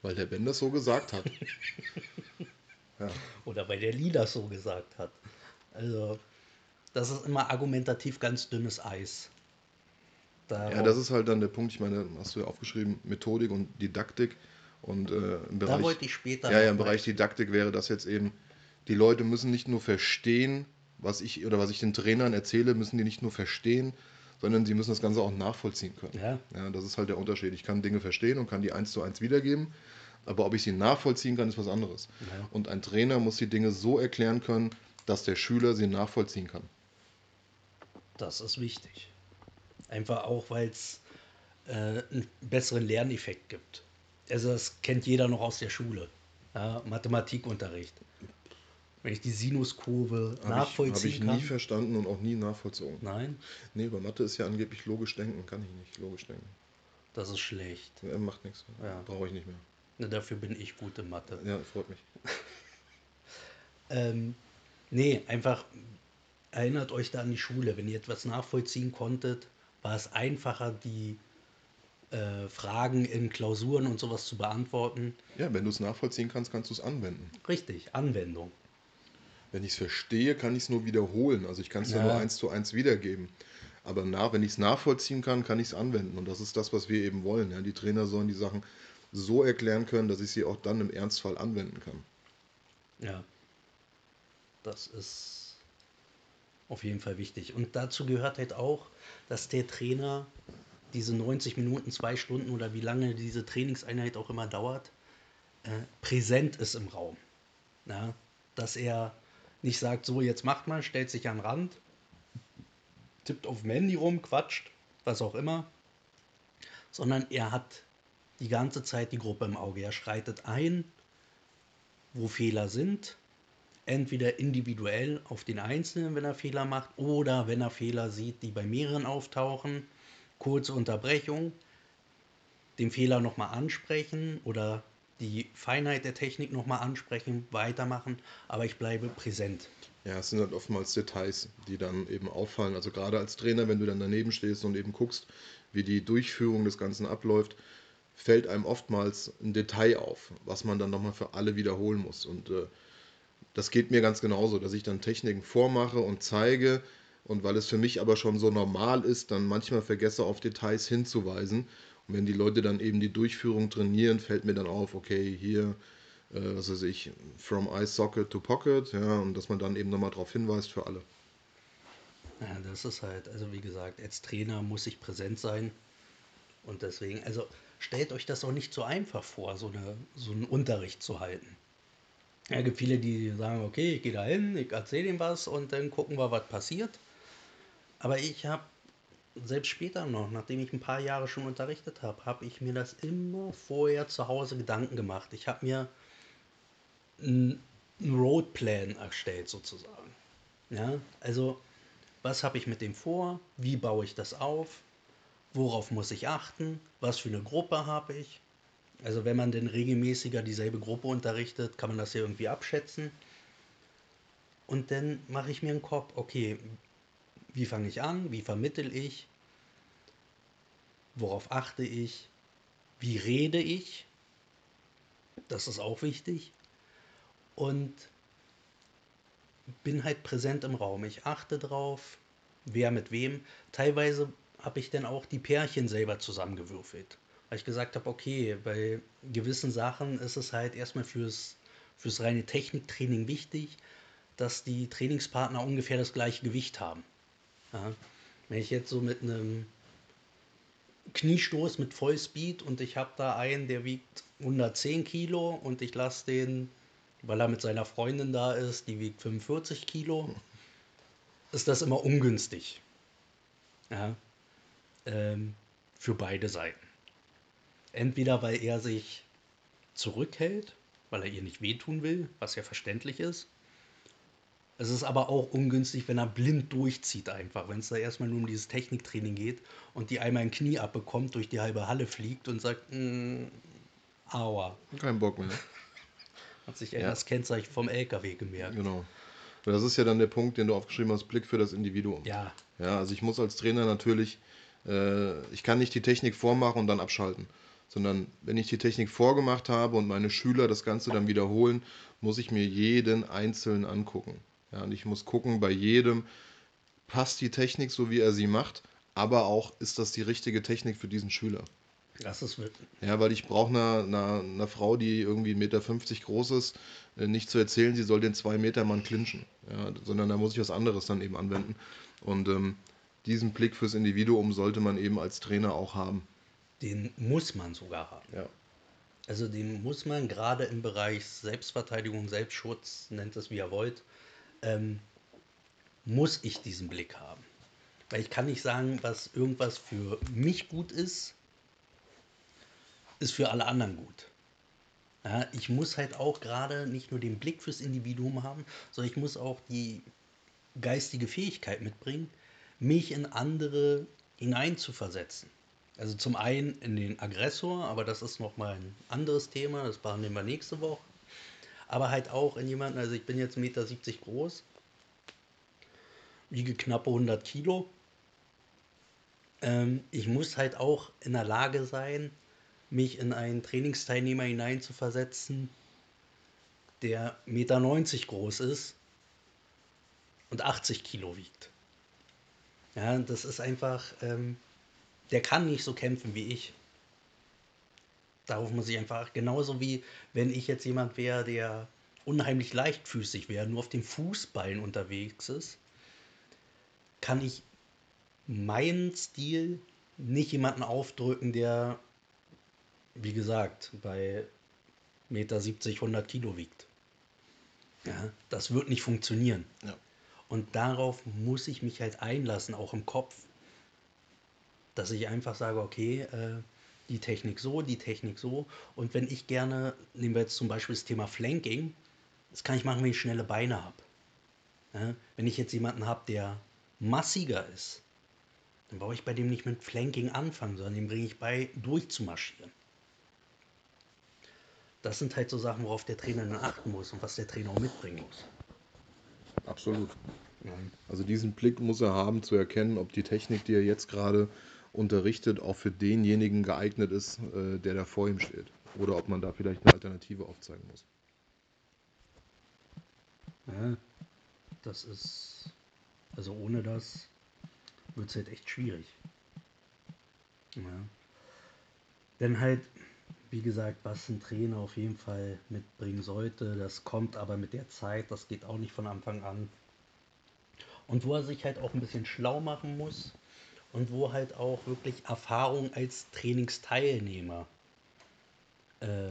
Weil der Ben das so gesagt hat. <laughs> ja. Oder weil der Lee das so gesagt hat. Also, das ist immer argumentativ ganz dünnes Eis. Darauf ja, das ist halt dann der Punkt, ich meine, hast du ja aufgeschrieben, Methodik und Didaktik. Und äh, im Bereich, da wollte ich später. Ja, ja, im Bereich Didaktik wäre das jetzt eben, die Leute müssen nicht nur verstehen, was ich oder was ich den Trainern erzähle, müssen die nicht nur verstehen, sondern sie müssen das Ganze auch nachvollziehen können. Ja. ja. Das ist halt der Unterschied. Ich kann Dinge verstehen und kann die eins zu eins wiedergeben, aber ob ich sie nachvollziehen kann, ist was anderes. Ja. Und ein Trainer muss die Dinge so erklären können, dass der Schüler sie nachvollziehen kann. Das ist wichtig. Einfach auch, weil es äh, einen besseren Lerneffekt gibt. Also das kennt jeder noch aus der Schule. Ja, Mathematikunterricht. Wenn ich die Sinuskurve hab nachvollziehen ich, Habe ich nie verstanden und auch nie nachvollzogen. Nein? Nee, bei Mathe ist ja angeblich logisch denken. Kann ich nicht logisch denken. Das ist schlecht. Ja, macht nichts. Ja. Brauche ich nicht mehr. Na, dafür bin ich gut in Mathe. Ja, freut mich. <laughs> ähm, nee, einfach erinnert euch da an die Schule. Wenn ihr etwas nachvollziehen konntet, war es einfacher, die äh, Fragen in Klausuren und sowas zu beantworten. Ja, wenn du es nachvollziehen kannst, kannst du es anwenden. Richtig, Anwendung. Wenn ich es verstehe, kann ich es nur wiederholen. Also ich kann es ja. nur eins zu eins wiedergeben. Aber nach, wenn ich es nachvollziehen kann, kann ich es anwenden. Und das ist das, was wir eben wollen. Ja? Die Trainer sollen die Sachen so erklären können, dass ich sie auch dann im Ernstfall anwenden kann. Ja. Das ist auf jeden Fall wichtig. Und dazu gehört halt auch, dass der Trainer diese 90 Minuten, zwei Stunden oder wie lange diese Trainingseinheit auch immer dauert, äh, präsent ist im Raum. Ja? Dass er nicht sagt, so jetzt macht man, stellt sich an den Rand, tippt auf dem Handy rum, quatscht, was auch immer, sondern er hat die ganze Zeit die Gruppe im Auge. Er schreitet ein, wo Fehler sind, entweder individuell auf den Einzelnen, wenn er Fehler macht, oder wenn er Fehler sieht, die bei mehreren auftauchen, kurze Unterbrechung, den Fehler nochmal ansprechen oder die Feinheit der Technik nochmal ansprechen, weitermachen, aber ich bleibe präsent. Ja, es sind halt oftmals Details, die dann eben auffallen. Also gerade als Trainer, wenn du dann daneben stehst und eben guckst, wie die Durchführung des Ganzen abläuft, fällt einem oftmals ein Detail auf, was man dann nochmal für alle wiederholen muss. Und äh, das geht mir ganz genauso, dass ich dann Techniken vormache und zeige, und weil es für mich aber schon so normal ist, dann manchmal vergesse auf Details hinzuweisen. Und wenn die Leute dann eben die Durchführung trainieren, fällt mir dann auf, okay, hier, äh, was weiß ich, from eye socket to pocket, ja, und dass man dann eben nochmal darauf hinweist für alle. Ja, das ist halt, also wie gesagt, als Trainer muss ich präsent sein. Und deswegen, also stellt euch das auch nicht so einfach vor, so, eine, so einen Unterricht zu halten. Ja, gibt viele, die sagen, okay, ich gehe da hin, ich erzähle ihm was und dann gucken wir, was passiert. Aber ich habe selbst später noch, nachdem ich ein paar Jahre schon unterrichtet habe, habe ich mir das immer vorher zu Hause Gedanken gemacht. Ich habe mir einen Roadplan erstellt sozusagen. Ja, also was habe ich mit dem vor? Wie baue ich das auf? Worauf muss ich achten? Was für eine Gruppe habe ich? Also wenn man denn regelmäßiger dieselbe Gruppe unterrichtet, kann man das ja irgendwie abschätzen. Und dann mache ich mir einen Kopf, okay, wie fange ich an? Wie vermittel ich? Worauf achte ich? Wie rede ich? Das ist auch wichtig. Und bin halt präsent im Raum. Ich achte drauf, wer mit wem. Teilweise habe ich dann auch die Pärchen selber zusammengewürfelt. Weil ich gesagt habe, okay, bei gewissen Sachen ist es halt erstmal fürs, fürs reine Techniktraining wichtig, dass die Trainingspartner ungefähr das gleiche Gewicht haben. Ja. Wenn ich jetzt so mit einem Kniestoß mit Vollspeed und ich habe da einen, der wiegt 110 Kilo und ich lasse den, weil er mit seiner Freundin da ist, die wiegt 45 Kilo, ist das immer ungünstig. Ja. Ähm, für beide Seiten. Entweder weil er sich zurückhält, weil er ihr nicht wehtun will, was ja verständlich ist, Es ist aber auch ungünstig, wenn er blind durchzieht einfach. Wenn es da erstmal nur um dieses Techniktraining geht und die einmal ein Knie abbekommt, durch die halbe Halle fliegt und sagt, mm, aua. Kein Bock mehr. Hat sich ja. das Kennzeichen vom LKW gemerkt. Genau. Das ist ja dann der Punkt, den du aufgeschrieben hast, Blick für das Individuum. Ja. Ja, also ich muss als Trainer natürlich, äh, ich kann nicht die Technik vormachen und dann abschalten, sondern wenn ich die Technik vorgemacht habe und meine Schüler das Ganze dann wiederholen, muss ich mir jeden einzeln angucken. Ja, und ich muss gucken, bei jedem passt die Technik so, wie er sie macht, aber auch ist das die richtige Technik für diesen Schüler. Das ist wirklich. Ja, weil ich brauche einer, einer, einer, Frau, die irgendwie 1,50 Meter groß ist, äh, nicht zu erzählen, sie soll den 2 Meter Mann clinchen. Ja, sondern da muss ich was anderes dann eben anwenden. Und ähm, diesen Blick fürs Individuum sollte man eben als Trainer auch haben. Den muss man sogar haben. Ja. Also den muss man gerade im Bereich Selbstverteidigung, Selbstschutz, nennt es wie ihr wollt, ähm, muss ich diesen Blick haben. Weil ich kann nicht sagen, was irgendwas für mich gut ist, ist für alle anderen gut. Ja, ich muss halt auch gerade nicht nur den Blick fürs Individuum haben, sondern ich muss auch die geistige Fähigkeit mitbringen, mich in andere hineinzuversetzen. Also zum einen in den Aggressor, aber das ist nochmal ein anderes Thema, das behandeln wir nächste Woche. Aber halt auch in jemanden, also ich bin jetzt 1,70 Meter groß, wiege knappe 100 Kilo. Ähm, ich muss halt auch in der Lage sein, mich in einen Trainingsteilnehmer hineinzuversetzen, der 1,90 Meter groß ist und 80 Kilo wiegt. Ja, das ist einfach, ähm, der kann nicht so kämpfen wie ich. Darauf muss ich einfach, genauso wie wenn ich jetzt jemand wäre, der unheimlich leichtfüßig wäre, nur auf den Fußballen unterwegs ist, kann ich meinen Stil nicht jemanden aufdrücken, der, wie gesagt, bei Meter 70, 100 Kilo wiegt. Ja, das wird nicht funktionieren. Ja. Und darauf muss ich mich halt einlassen, auch im Kopf dass ich einfach sage, okay, äh, die Technik so, die Technik so. Und wenn ich gerne, nehmen wir jetzt zum Beispiel das Thema Flanking, das kann ich machen, wenn ich schnelle Beine habe. Ja, wenn ich jetzt jemanden habe, der massiger ist, dann brauche ich bei dem nicht mit Flanking anfangen, sondern dem bringe ich bei, durchzumarschieren. Das sind halt so Sachen, worauf der Trainer dann achten muss und was der Trainer auch mitbringen muss. Absolut. Also diesen Blick muss er haben, zu erkennen, ob die Technik, die er jetzt gerade unterrichtet, auch für denjenigen geeignet ist, äh, der da vor ihm steht. Oder ob man da vielleicht eine Alternative aufzeigen muss. Ja, das ist, also ohne das wird es halt echt schwierig. Ja. Denn halt, wie gesagt, was ein Trainer auf jeden Fall mitbringen sollte, das kommt aber mit der Zeit, das geht auch nicht von Anfang an. Und wo er sich halt auch ein bisschen schlau machen muss, und wo halt auch wirklich Erfahrung als Trainingsteilnehmer äh,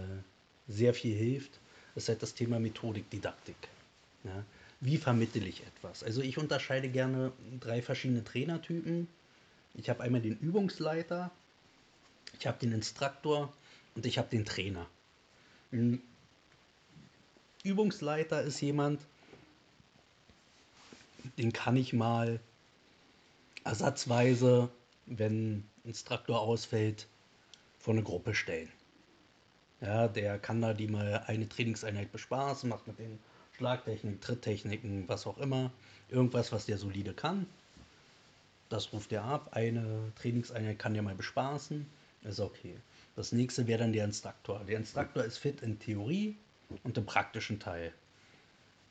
sehr viel hilft, ist halt das Thema Methodik, Didaktik. Ja? Wie vermittel ich etwas? Also ich unterscheide gerne drei verschiedene Trainertypen. Ich habe einmal den Übungsleiter, ich habe den Instruktor und ich habe den Trainer. Ein Übungsleiter ist jemand, den kann ich mal ersatzweise, wenn ein Instruktor ausfällt, vor eine Gruppe stellen. Ja, der kann da die mal eine Trainingseinheit bespaßen, macht mit den Schlagtechniken, Tritttechniken, was auch immer, irgendwas, was der solide kann. Das ruft er ab. Eine Trainingseinheit kann der mal bespaßen. Ist okay. Das nächste wäre dann der Instruktor. Der Instruktor ist fit in Theorie und im praktischen Teil.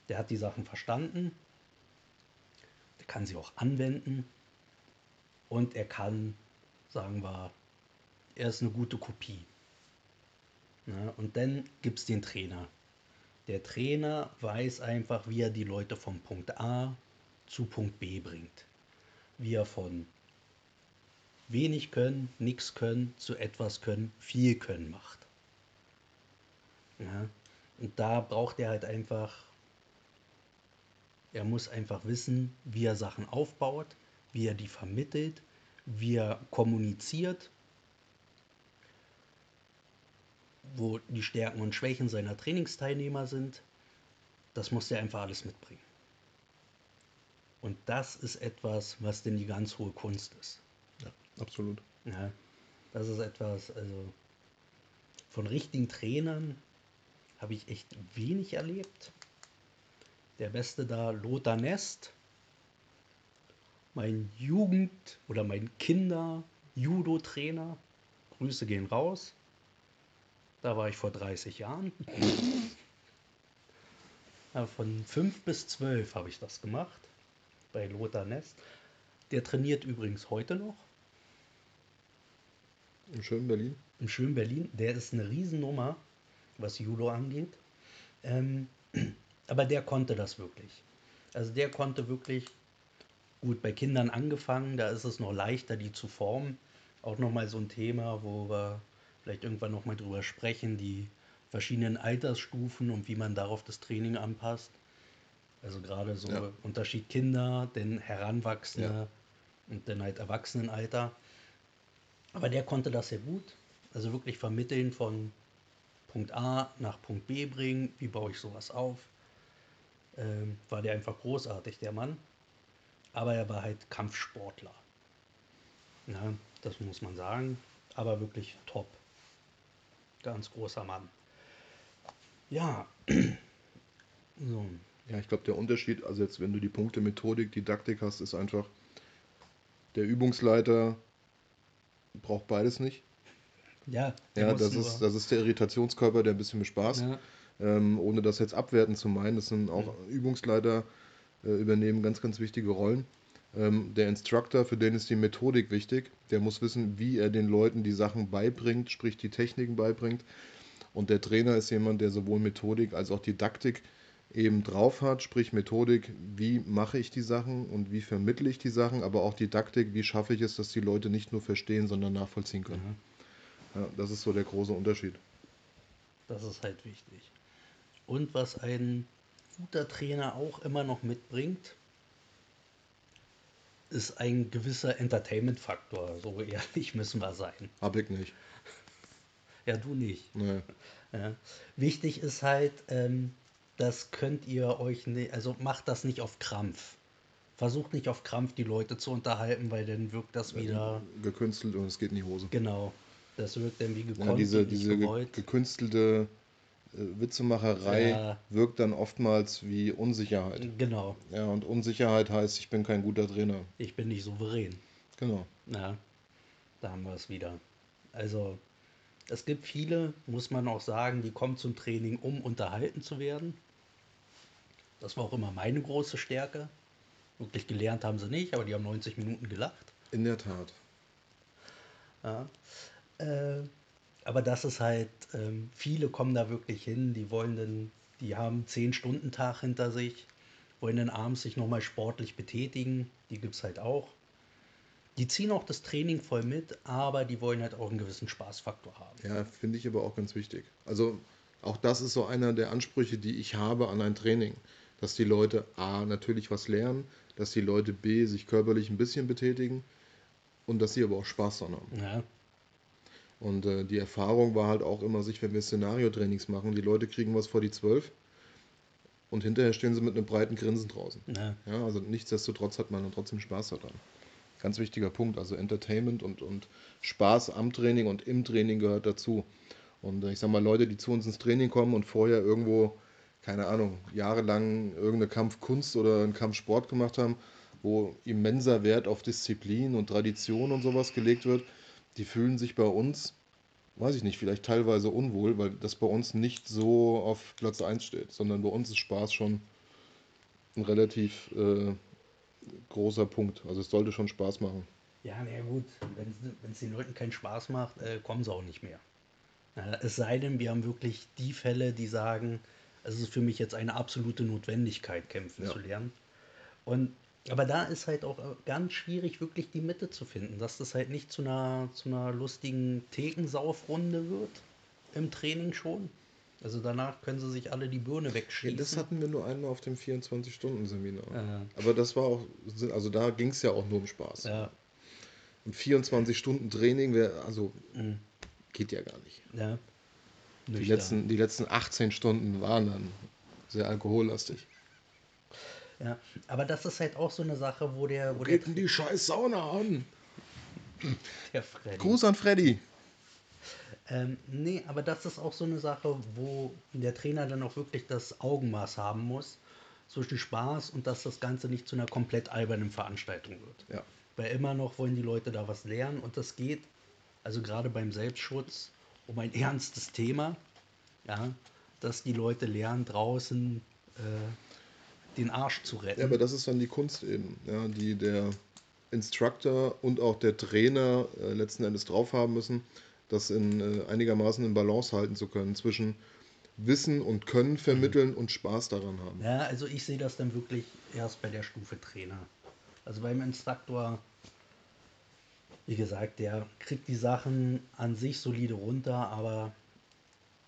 Der hat die Sachen verstanden. Der kann sie auch anwenden und er kann, sagen wir, er ist eine gute Kopie. Ja, und dann gibt es den Trainer. Der Trainer weiß einfach, wie er die Leute vom Punkt A zu Punkt B bringt. Wie er von wenig können, nichts können, zu etwas können, viel können macht. Ja, und da braucht er halt einfach, er muss einfach wissen, wie er Sachen aufbaut, wie er die vermittelt, wie er kommuniziert, wo die Stärken und Schwächen seiner Trainingsteilnehmer sind. Das muss er einfach alles mitbringen. Und das ist etwas, was denn die ganz hohe Kunst ist. Ja, absolut. Ja, das ist etwas, also von richtigen Trainern habe ich echt wenig erlebt. Der beste da, Lothar Nest. Mein Jugend- oder mein Kinder-Judo-Trainer. Grüße gehen raus. Da war ich vor 30 Jahren. <laughs> Von 5 bis 12 habe ich das gemacht. Bei Lothar Nest. Der trainiert übrigens heute noch. Im schönen Berlin. Im schönen Berlin. Der ist eine Riesennummer, was Judo angeht. Ähm, <clears throat> aber der konnte das wirklich. Also der konnte wirklich gut bei Kindern angefangen, da ist es noch leichter, die zu formen. Auch nochmal so ein Thema, wo wir vielleicht irgendwann nochmal drüber sprechen, die verschiedenen Altersstufen und wie man darauf das Training anpasst. Also gerade so ja. Unterschied Kinder, denn Heranwachsende ja. und dann halt Erwachsenenalter. Aber der konnte das sehr gut. Also wirklich vermitteln von Punkt A nach Punkt B bringen. Wie baue ich sowas auf? Ähm, war der einfach großartig, der Mann. Aber er war halt Kampfsportler. Ja, das muss man sagen. Aber wirklich top. Ganz großer Mann. Ja. <clears throat> so. Ja, ich glaube, der Unterschied, also jetzt, wenn du die Punkte Methodik, Didaktik hast, ist einfach, der Übungsleiter braucht beides nicht. Ja, ja das, ist, das ist der Irritationskörper, der ein bisschen mit Spaß, ja. ähm, ohne das jetzt abwerten zu meinen. Das sind auch ja. Übungsleiter, äh, übernehmen ganz, ganz wichtige Rollen. Ähm, der Instructor, für den ist die Methodik wichtig. Der muss wissen, wie er den Leuten die Sachen beibringt, sprich die Techniken beibringt. Und der Trainer ist jemand, der sowohl Methodik als auch Didaktik eben drauf hat, sprich Methodik, wie mache ich die Sachen und wie vermittle ich die Sachen, aber auch Didaktik, wie schaffe ich es, dass die Leute nicht nur verstehen, sondern nachvollziehen können. Mhm. Ja, das ist so der große Unterschied. Das ist halt wichtig. Und was ein guter Trainer auch immer noch mitbringt, ist ein gewisser Entertainment-Faktor. So ehrlich <laughs> müssen wir sein. Hab ich nicht. Ja, du nicht. Nee. Ja. Wichtig ist halt, ähm, das könnt ihr euch nicht, also macht das nicht auf Krampf. Versucht nicht auf Krampf die Leute zu unterhalten, weil dann wirkt das wieder. Gekünstelt und es geht in die Hose. Genau. Das wirkt dann wie gekonnt. Ja, diese diese ge gekünstelte Witzemacherei ja. wirkt dann oftmals wie Unsicherheit. Genau. Ja, und Unsicherheit heißt, ich bin kein guter Trainer. Ich bin nicht souverän. Genau. Ja, da haben wir es wieder. Also, es gibt viele, muss man auch sagen, die kommen zum Training, um unterhalten zu werden. Das war auch immer meine große Stärke. Wirklich gelernt haben sie nicht, aber die haben 90 Minuten gelacht. In der Tat. Ja. Äh, aber das ist halt, ähm, viele kommen da wirklich hin, die wollen dann, die haben 10-Stunden-Tag hinter sich, wollen dann abends sich nochmal sportlich betätigen, die gibt es halt auch. Die ziehen auch das Training voll mit, aber die wollen halt auch einen gewissen Spaßfaktor haben. Ja, finde ich aber auch ganz wichtig. Also auch das ist so einer der Ansprüche, die ich habe an ein Training. Dass die Leute A natürlich was lernen, dass die Leute B sich körperlich ein bisschen betätigen und dass sie aber auch Spaß daran haben. Ja. Und äh, die Erfahrung war halt auch immer sich, wenn wir Szenario-Trainings machen, die Leute kriegen was vor die zwölf und hinterher stehen sie mit einem breiten Grinsen draußen. Ja. ja also nichtsdestotrotz hat man dann trotzdem Spaß daran. Ganz wichtiger Punkt. Also Entertainment und, und Spaß am Training und im Training gehört dazu. Und äh, ich sag mal, Leute, die zu uns ins Training kommen und vorher irgendwo, keine Ahnung, jahrelang irgendeine Kampfkunst oder einen Kampfsport gemacht haben, wo immenser Wert auf Disziplin und Tradition und sowas gelegt wird, die fühlen sich bei uns, weiß ich nicht, vielleicht teilweise unwohl, weil das bei uns nicht so auf Platz 1 steht, sondern bei uns ist Spaß schon ein relativ äh, großer Punkt. Also es sollte schon Spaß machen. Ja, na gut, wenn es den Leuten keinen Spaß macht, äh, kommen sie auch nicht mehr. Äh, es sei denn, wir haben wirklich die Fälle, die sagen, es ist für mich jetzt eine absolute Notwendigkeit, kämpfen ja. zu lernen. Und aber da ist halt auch äh, ganz schwierig, wirklich die Mitte zu finden, dass das halt nicht zu einer, zu einer lustigen Thekensaufrunde wird im Training schon. Also danach können sie sich alle die Birne wegschießen. Ja, das hatten wir nur einmal auf dem 24-Stunden-Seminar. Ja. Aber das war auch, also da ging es ja auch nur um Spaß. Ja. Im 24-Stunden-Training wäre, also mhm. geht ja gar nicht. Ja. Die letzten, die letzten 18 Stunden waren dann sehr alkohollastig. Ja, aber das ist halt auch so eine Sache, wo der. Wo in die scheiß Sauna an. der Freddy. Gruß an Freddy. Ähm, nee, aber das ist auch so eine Sache, wo der Trainer dann auch wirklich das Augenmaß haben muss zwischen Spaß und dass das Ganze nicht zu einer komplett albernen Veranstaltung wird. Ja. Weil immer noch wollen die Leute da was lernen und das geht, also gerade beim Selbstschutz, um ein <laughs> ernstes Thema, ja, dass die Leute lernen, draußen äh, den Arsch zu retten. Ja, aber das ist dann die Kunst eben, ja, die der Instructor und auch der Trainer äh, letzten Endes drauf haben müssen, das in äh, einigermaßen in Balance halten zu können zwischen Wissen und Können vermitteln und Spaß daran haben. Ja, also ich sehe das dann wirklich erst bei der Stufe Trainer. Also beim Instruktor, wie gesagt, der kriegt die Sachen an sich solide runter, aber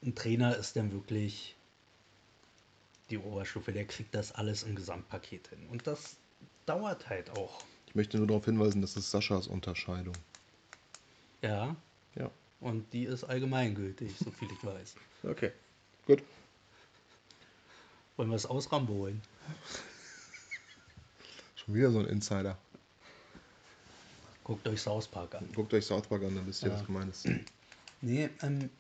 ein Trainer ist dann wirklich die Oberstufe, der kriegt das alles im Gesamtpaket hin. Und das dauert halt auch. Ich möchte nur darauf hinweisen, das ist Saschas Unterscheidung. Ja, Ja. und die ist allgemeingültig, so viel ich weiß. Okay. Gut. Wollen wir es aus Rambo holen? Schon wieder so ein Insider. Guckt euch South Park an. Guckt euch South Park an, dann wisst ihr, Ja. was gemeint ist. Nee, ähm.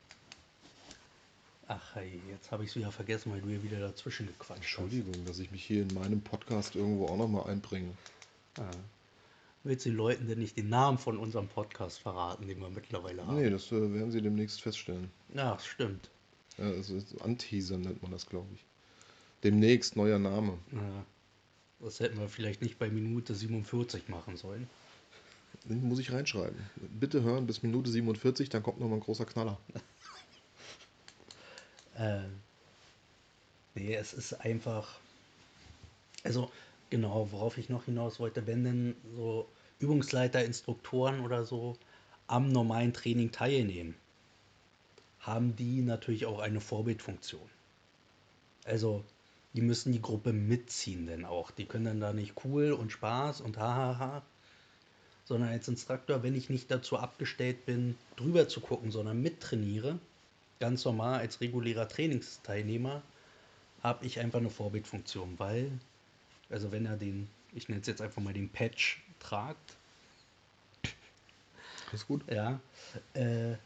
Ach hey, jetzt habe ich es wieder vergessen, weil du hier wieder dazwischen gequatscht Entschuldigung, dass ich mich hier in meinem Podcast irgendwo auch nochmal einbringe. hast. Ah. Willst du den Leuten denn nicht den Namen von unserem Podcast verraten, den wir mittlerweile haben? Nee, das äh, werden sie demnächst feststellen. Ja, stimmt. Ja, also Anteasern nennt man das, glaube ich. Demnächst neuer Name. Ja. Das hätten wir vielleicht nicht bei Minute 47 machen sollen. Den muss ich reinschreiben. Bitte hören bis Minute 47, dann kommt nochmal ein großer Knaller. <laughs> Äh, nee, es ist einfach. Also, genau, worauf ich noch hinaus wollte, wenn denn so Übungsleiter, Instruktoren oder so am normalen Training teilnehmen, haben die natürlich auch eine Vorbildfunktion. Also, die müssen die Gruppe mitziehen, denn auch. Die können dann da nicht cool und Spaß und hahaha, sondern als Instruktor, wenn ich nicht dazu abgestellt bin, drüber zu gucken, sondern mittrainiere, ganz normal als regulärer Trainingsteilnehmer, habe ich einfach eine Vorbildfunktion, weil, also wenn er den, ich nenne es jetzt einfach mal den Patch tragt, Ist gut? ja, äh,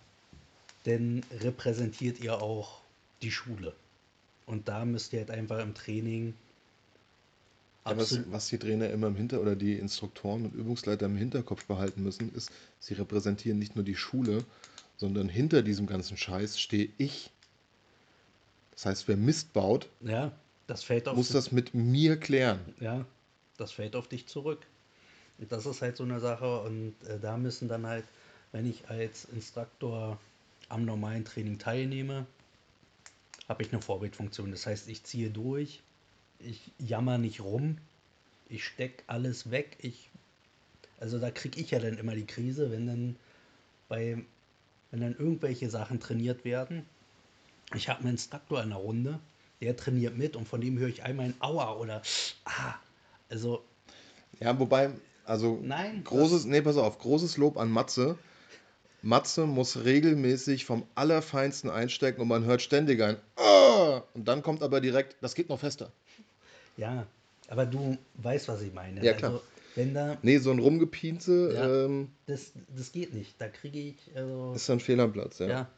dann repräsentiert ihr auch die Schule. Und da müsst ihr halt einfach im Training Ja, was, was die Trainer immer im Hinter oder die Instruktoren und Übungsleiter im Hinterkopf behalten müssen, ist, sie repräsentieren nicht nur die Schule, sondern hinter diesem ganzen Scheiß stehe ich. Das heißt, wer Mist baut, ja, das fällt auf muss das mit mir klären. Ja, das fällt auf dich zurück. Und das ist halt so eine Sache und äh, da müssen dann halt, wenn ich als Instruktor am normalen Training teilnehme, habe ich eine Vorbildfunktion. Das heißt, ich ziehe durch, ich jammer nicht rum, ich stecke alles weg. Ich, also da kriege ich ja dann immer die Krise, wenn dann bei, wenn dann irgendwelche Sachen trainiert werden. Ich habe einen Instruktor in der Runde, der trainiert mit und von dem höre ich einmal ein Aua oder Ah. Also, Ja, wobei, also Nein, großes, nee, pass auf, großes Lob an Matze. Matze muss regelmäßig vom Allerfeinsten einstecken und man hört ständig ein "Ah!" und dann kommt aber direkt, das geht noch fester. ja, aber du weißt, was ich meine. Ja, klar. Also, wenn da, Nee, so ein Rumgepienze Ja. ähm, das, das geht nicht. Da kriege ich, also, ist dann fehl am Platz. Ja. ja,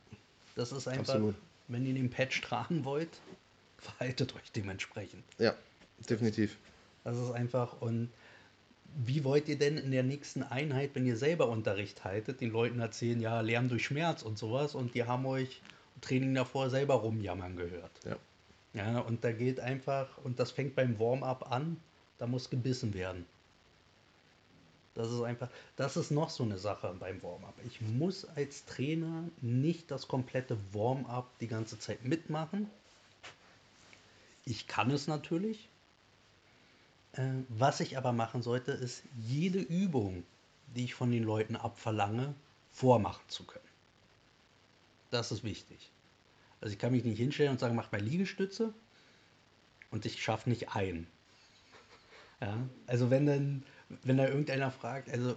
das ist einfach, Absolut. wenn ihr den Patch tragen wollt, <laughs> verhaltet euch dementsprechend. ja, definitiv. Das ist einfach, und wie wollt ihr denn in der nächsten Einheit, wenn ihr selber Unterricht haltet, den Leuten erzählen, ja, Lärm durch Schmerz und sowas, und die haben euch Training davor selber rumjammern gehört. Ja. Ja, und da geht einfach, und das fängt beim Warm-up an, da muss gebissen werden. Das ist einfach, das ist noch so eine Sache beim Warm-up. Ich muss als Trainer nicht das komplette Warm-up die ganze Zeit mitmachen. Ich kann es natürlich. Äh, was ich aber machen sollte, ist jede Übung, die ich von den Leuten abverlange, vormachen zu können. Das ist wichtig. Also ich kann mich nicht hinstellen und sagen, mach mal Liegestütze und ich schaffe nicht ein. Ja, also wenn dann, wenn da irgendeiner fragt, also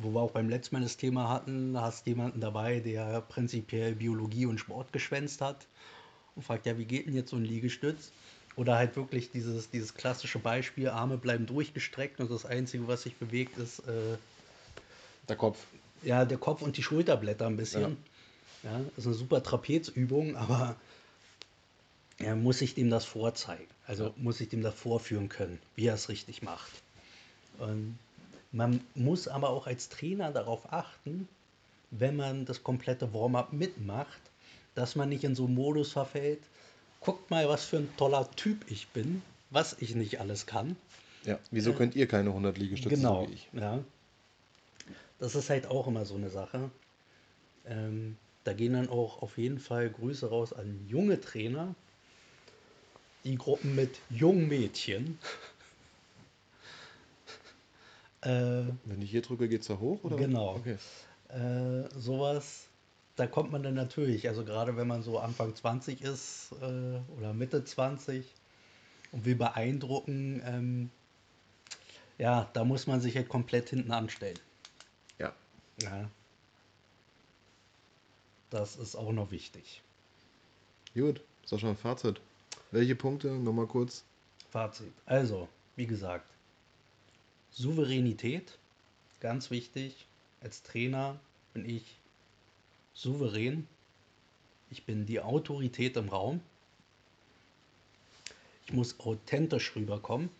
wo wir auch beim letzten Mal das Thema hatten, hast jemanden dabei, der prinzipiell Biologie und Sport geschwänzt hat und fragt, ja, wie geht denn jetzt so ein Liegestütz? Oder halt wirklich dieses, dieses klassische Beispiel, Arme bleiben durchgestreckt und das Einzige, was sich bewegt, ist äh, der Kopf. Ja, der Kopf und die Schulterblätter ein bisschen. Ja, ja ist eine super Trapezübung, aber er muss ich dem das vorzeigen. Also ja. muss ich dem das vorführen können, wie er es richtig macht. Und man muss aber auch als Trainer darauf achten, wenn man das komplette Warm-up mitmacht, dass man nicht in so einen Modus verfällt, guckt mal, was für ein toller Typ ich bin, was ich nicht alles kann. Ja, wieso äh, könnt ihr keine 100 Liegestütze genau, so wie ich? Ja. Das ist halt auch immer so eine Sache. Ähm, da gehen dann auch auf jeden Fall Grüße raus an junge Trainer, die Gruppen mit jungen Mädchen. Äh, Wenn ich hier drücke, geht es da hoch? Oder? Genau. Okay. Äh, sowas da kommt man dann natürlich, also gerade wenn man so Anfang 20 ist äh, oder Mitte 20 und will beeindrucken, ähm, ja, da muss man sich halt komplett hinten anstellen. Ja. Ja. Das ist auch noch wichtig. Gut, ist auch schon ein Fazit. Welche Punkte? Nochmal kurz. Fazit. Also, wie gesagt, Souveränität, ganz wichtig. Als Trainer bin ich souverän. Ich bin die Autorität im Raum. Ich muss authentisch rüberkommen.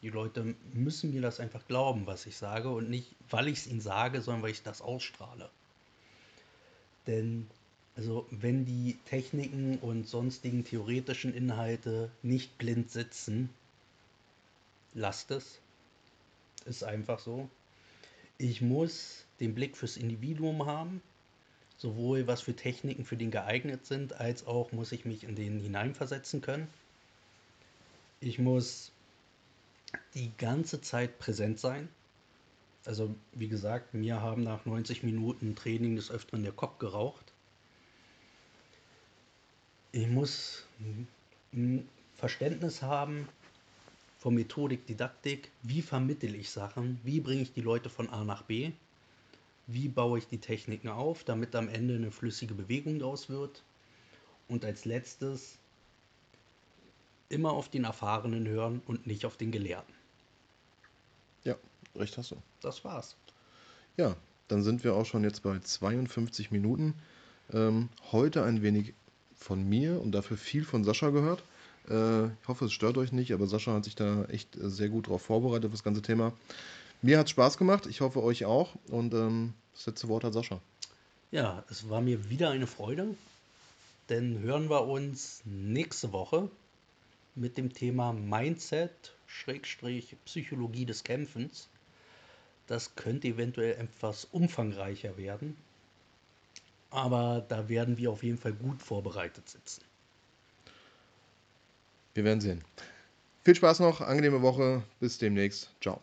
Die Leute müssen mir das einfach glauben, was ich sage und nicht, weil ich es ihnen sage, sondern weil ich das ausstrahle. Denn also wenn die Techniken und sonstigen theoretischen Inhalte nicht blind sitzen, lasst es. Ist einfach so. Ich muss den Blick fürs Individuum haben sowohl was für Techniken für den geeignet sind, als auch muss ich mich in den hineinversetzen können. Ich muss die ganze Zeit präsent sein. Also wie gesagt, mir haben nach 90 Minuten Training des Öfteren der Kopf geraucht. Ich muss ein Verständnis haben von Methodik, Didaktik, wie vermittel ich Sachen, wie bringe ich die Leute von A nach B wie baue ich die Techniken auf, damit am Ende eine flüssige Bewegung daraus wird. Und als letztes immer auf den Erfahrenen hören und nicht auf den Gelehrten. Ja, recht hast du. Das war's. Ja, dann sind wir auch schon jetzt bei 52 Minuten. Ähm, heute ein wenig von mir und dafür viel von Sascha gehört. Äh, ich hoffe, es stört euch nicht, aber Sascha hat sich da echt sehr gut darauf vorbereitet, auf das ganze Thema. Mir hat es Spaß gemacht, ich hoffe euch auch. Und ähm, das letzte Wort hat Sascha. Ja, es war mir wieder eine Freude. Denn hören wir uns nächste Woche mit dem Thema Mindset, Schrägstrich, Psychologie des Kämpfens. Das könnte eventuell etwas umfangreicher werden. Aber da werden wir auf jeden Fall gut vorbereitet sitzen. Wir werden sehen. Viel Spaß noch, angenehme Woche, bis demnächst. Ciao.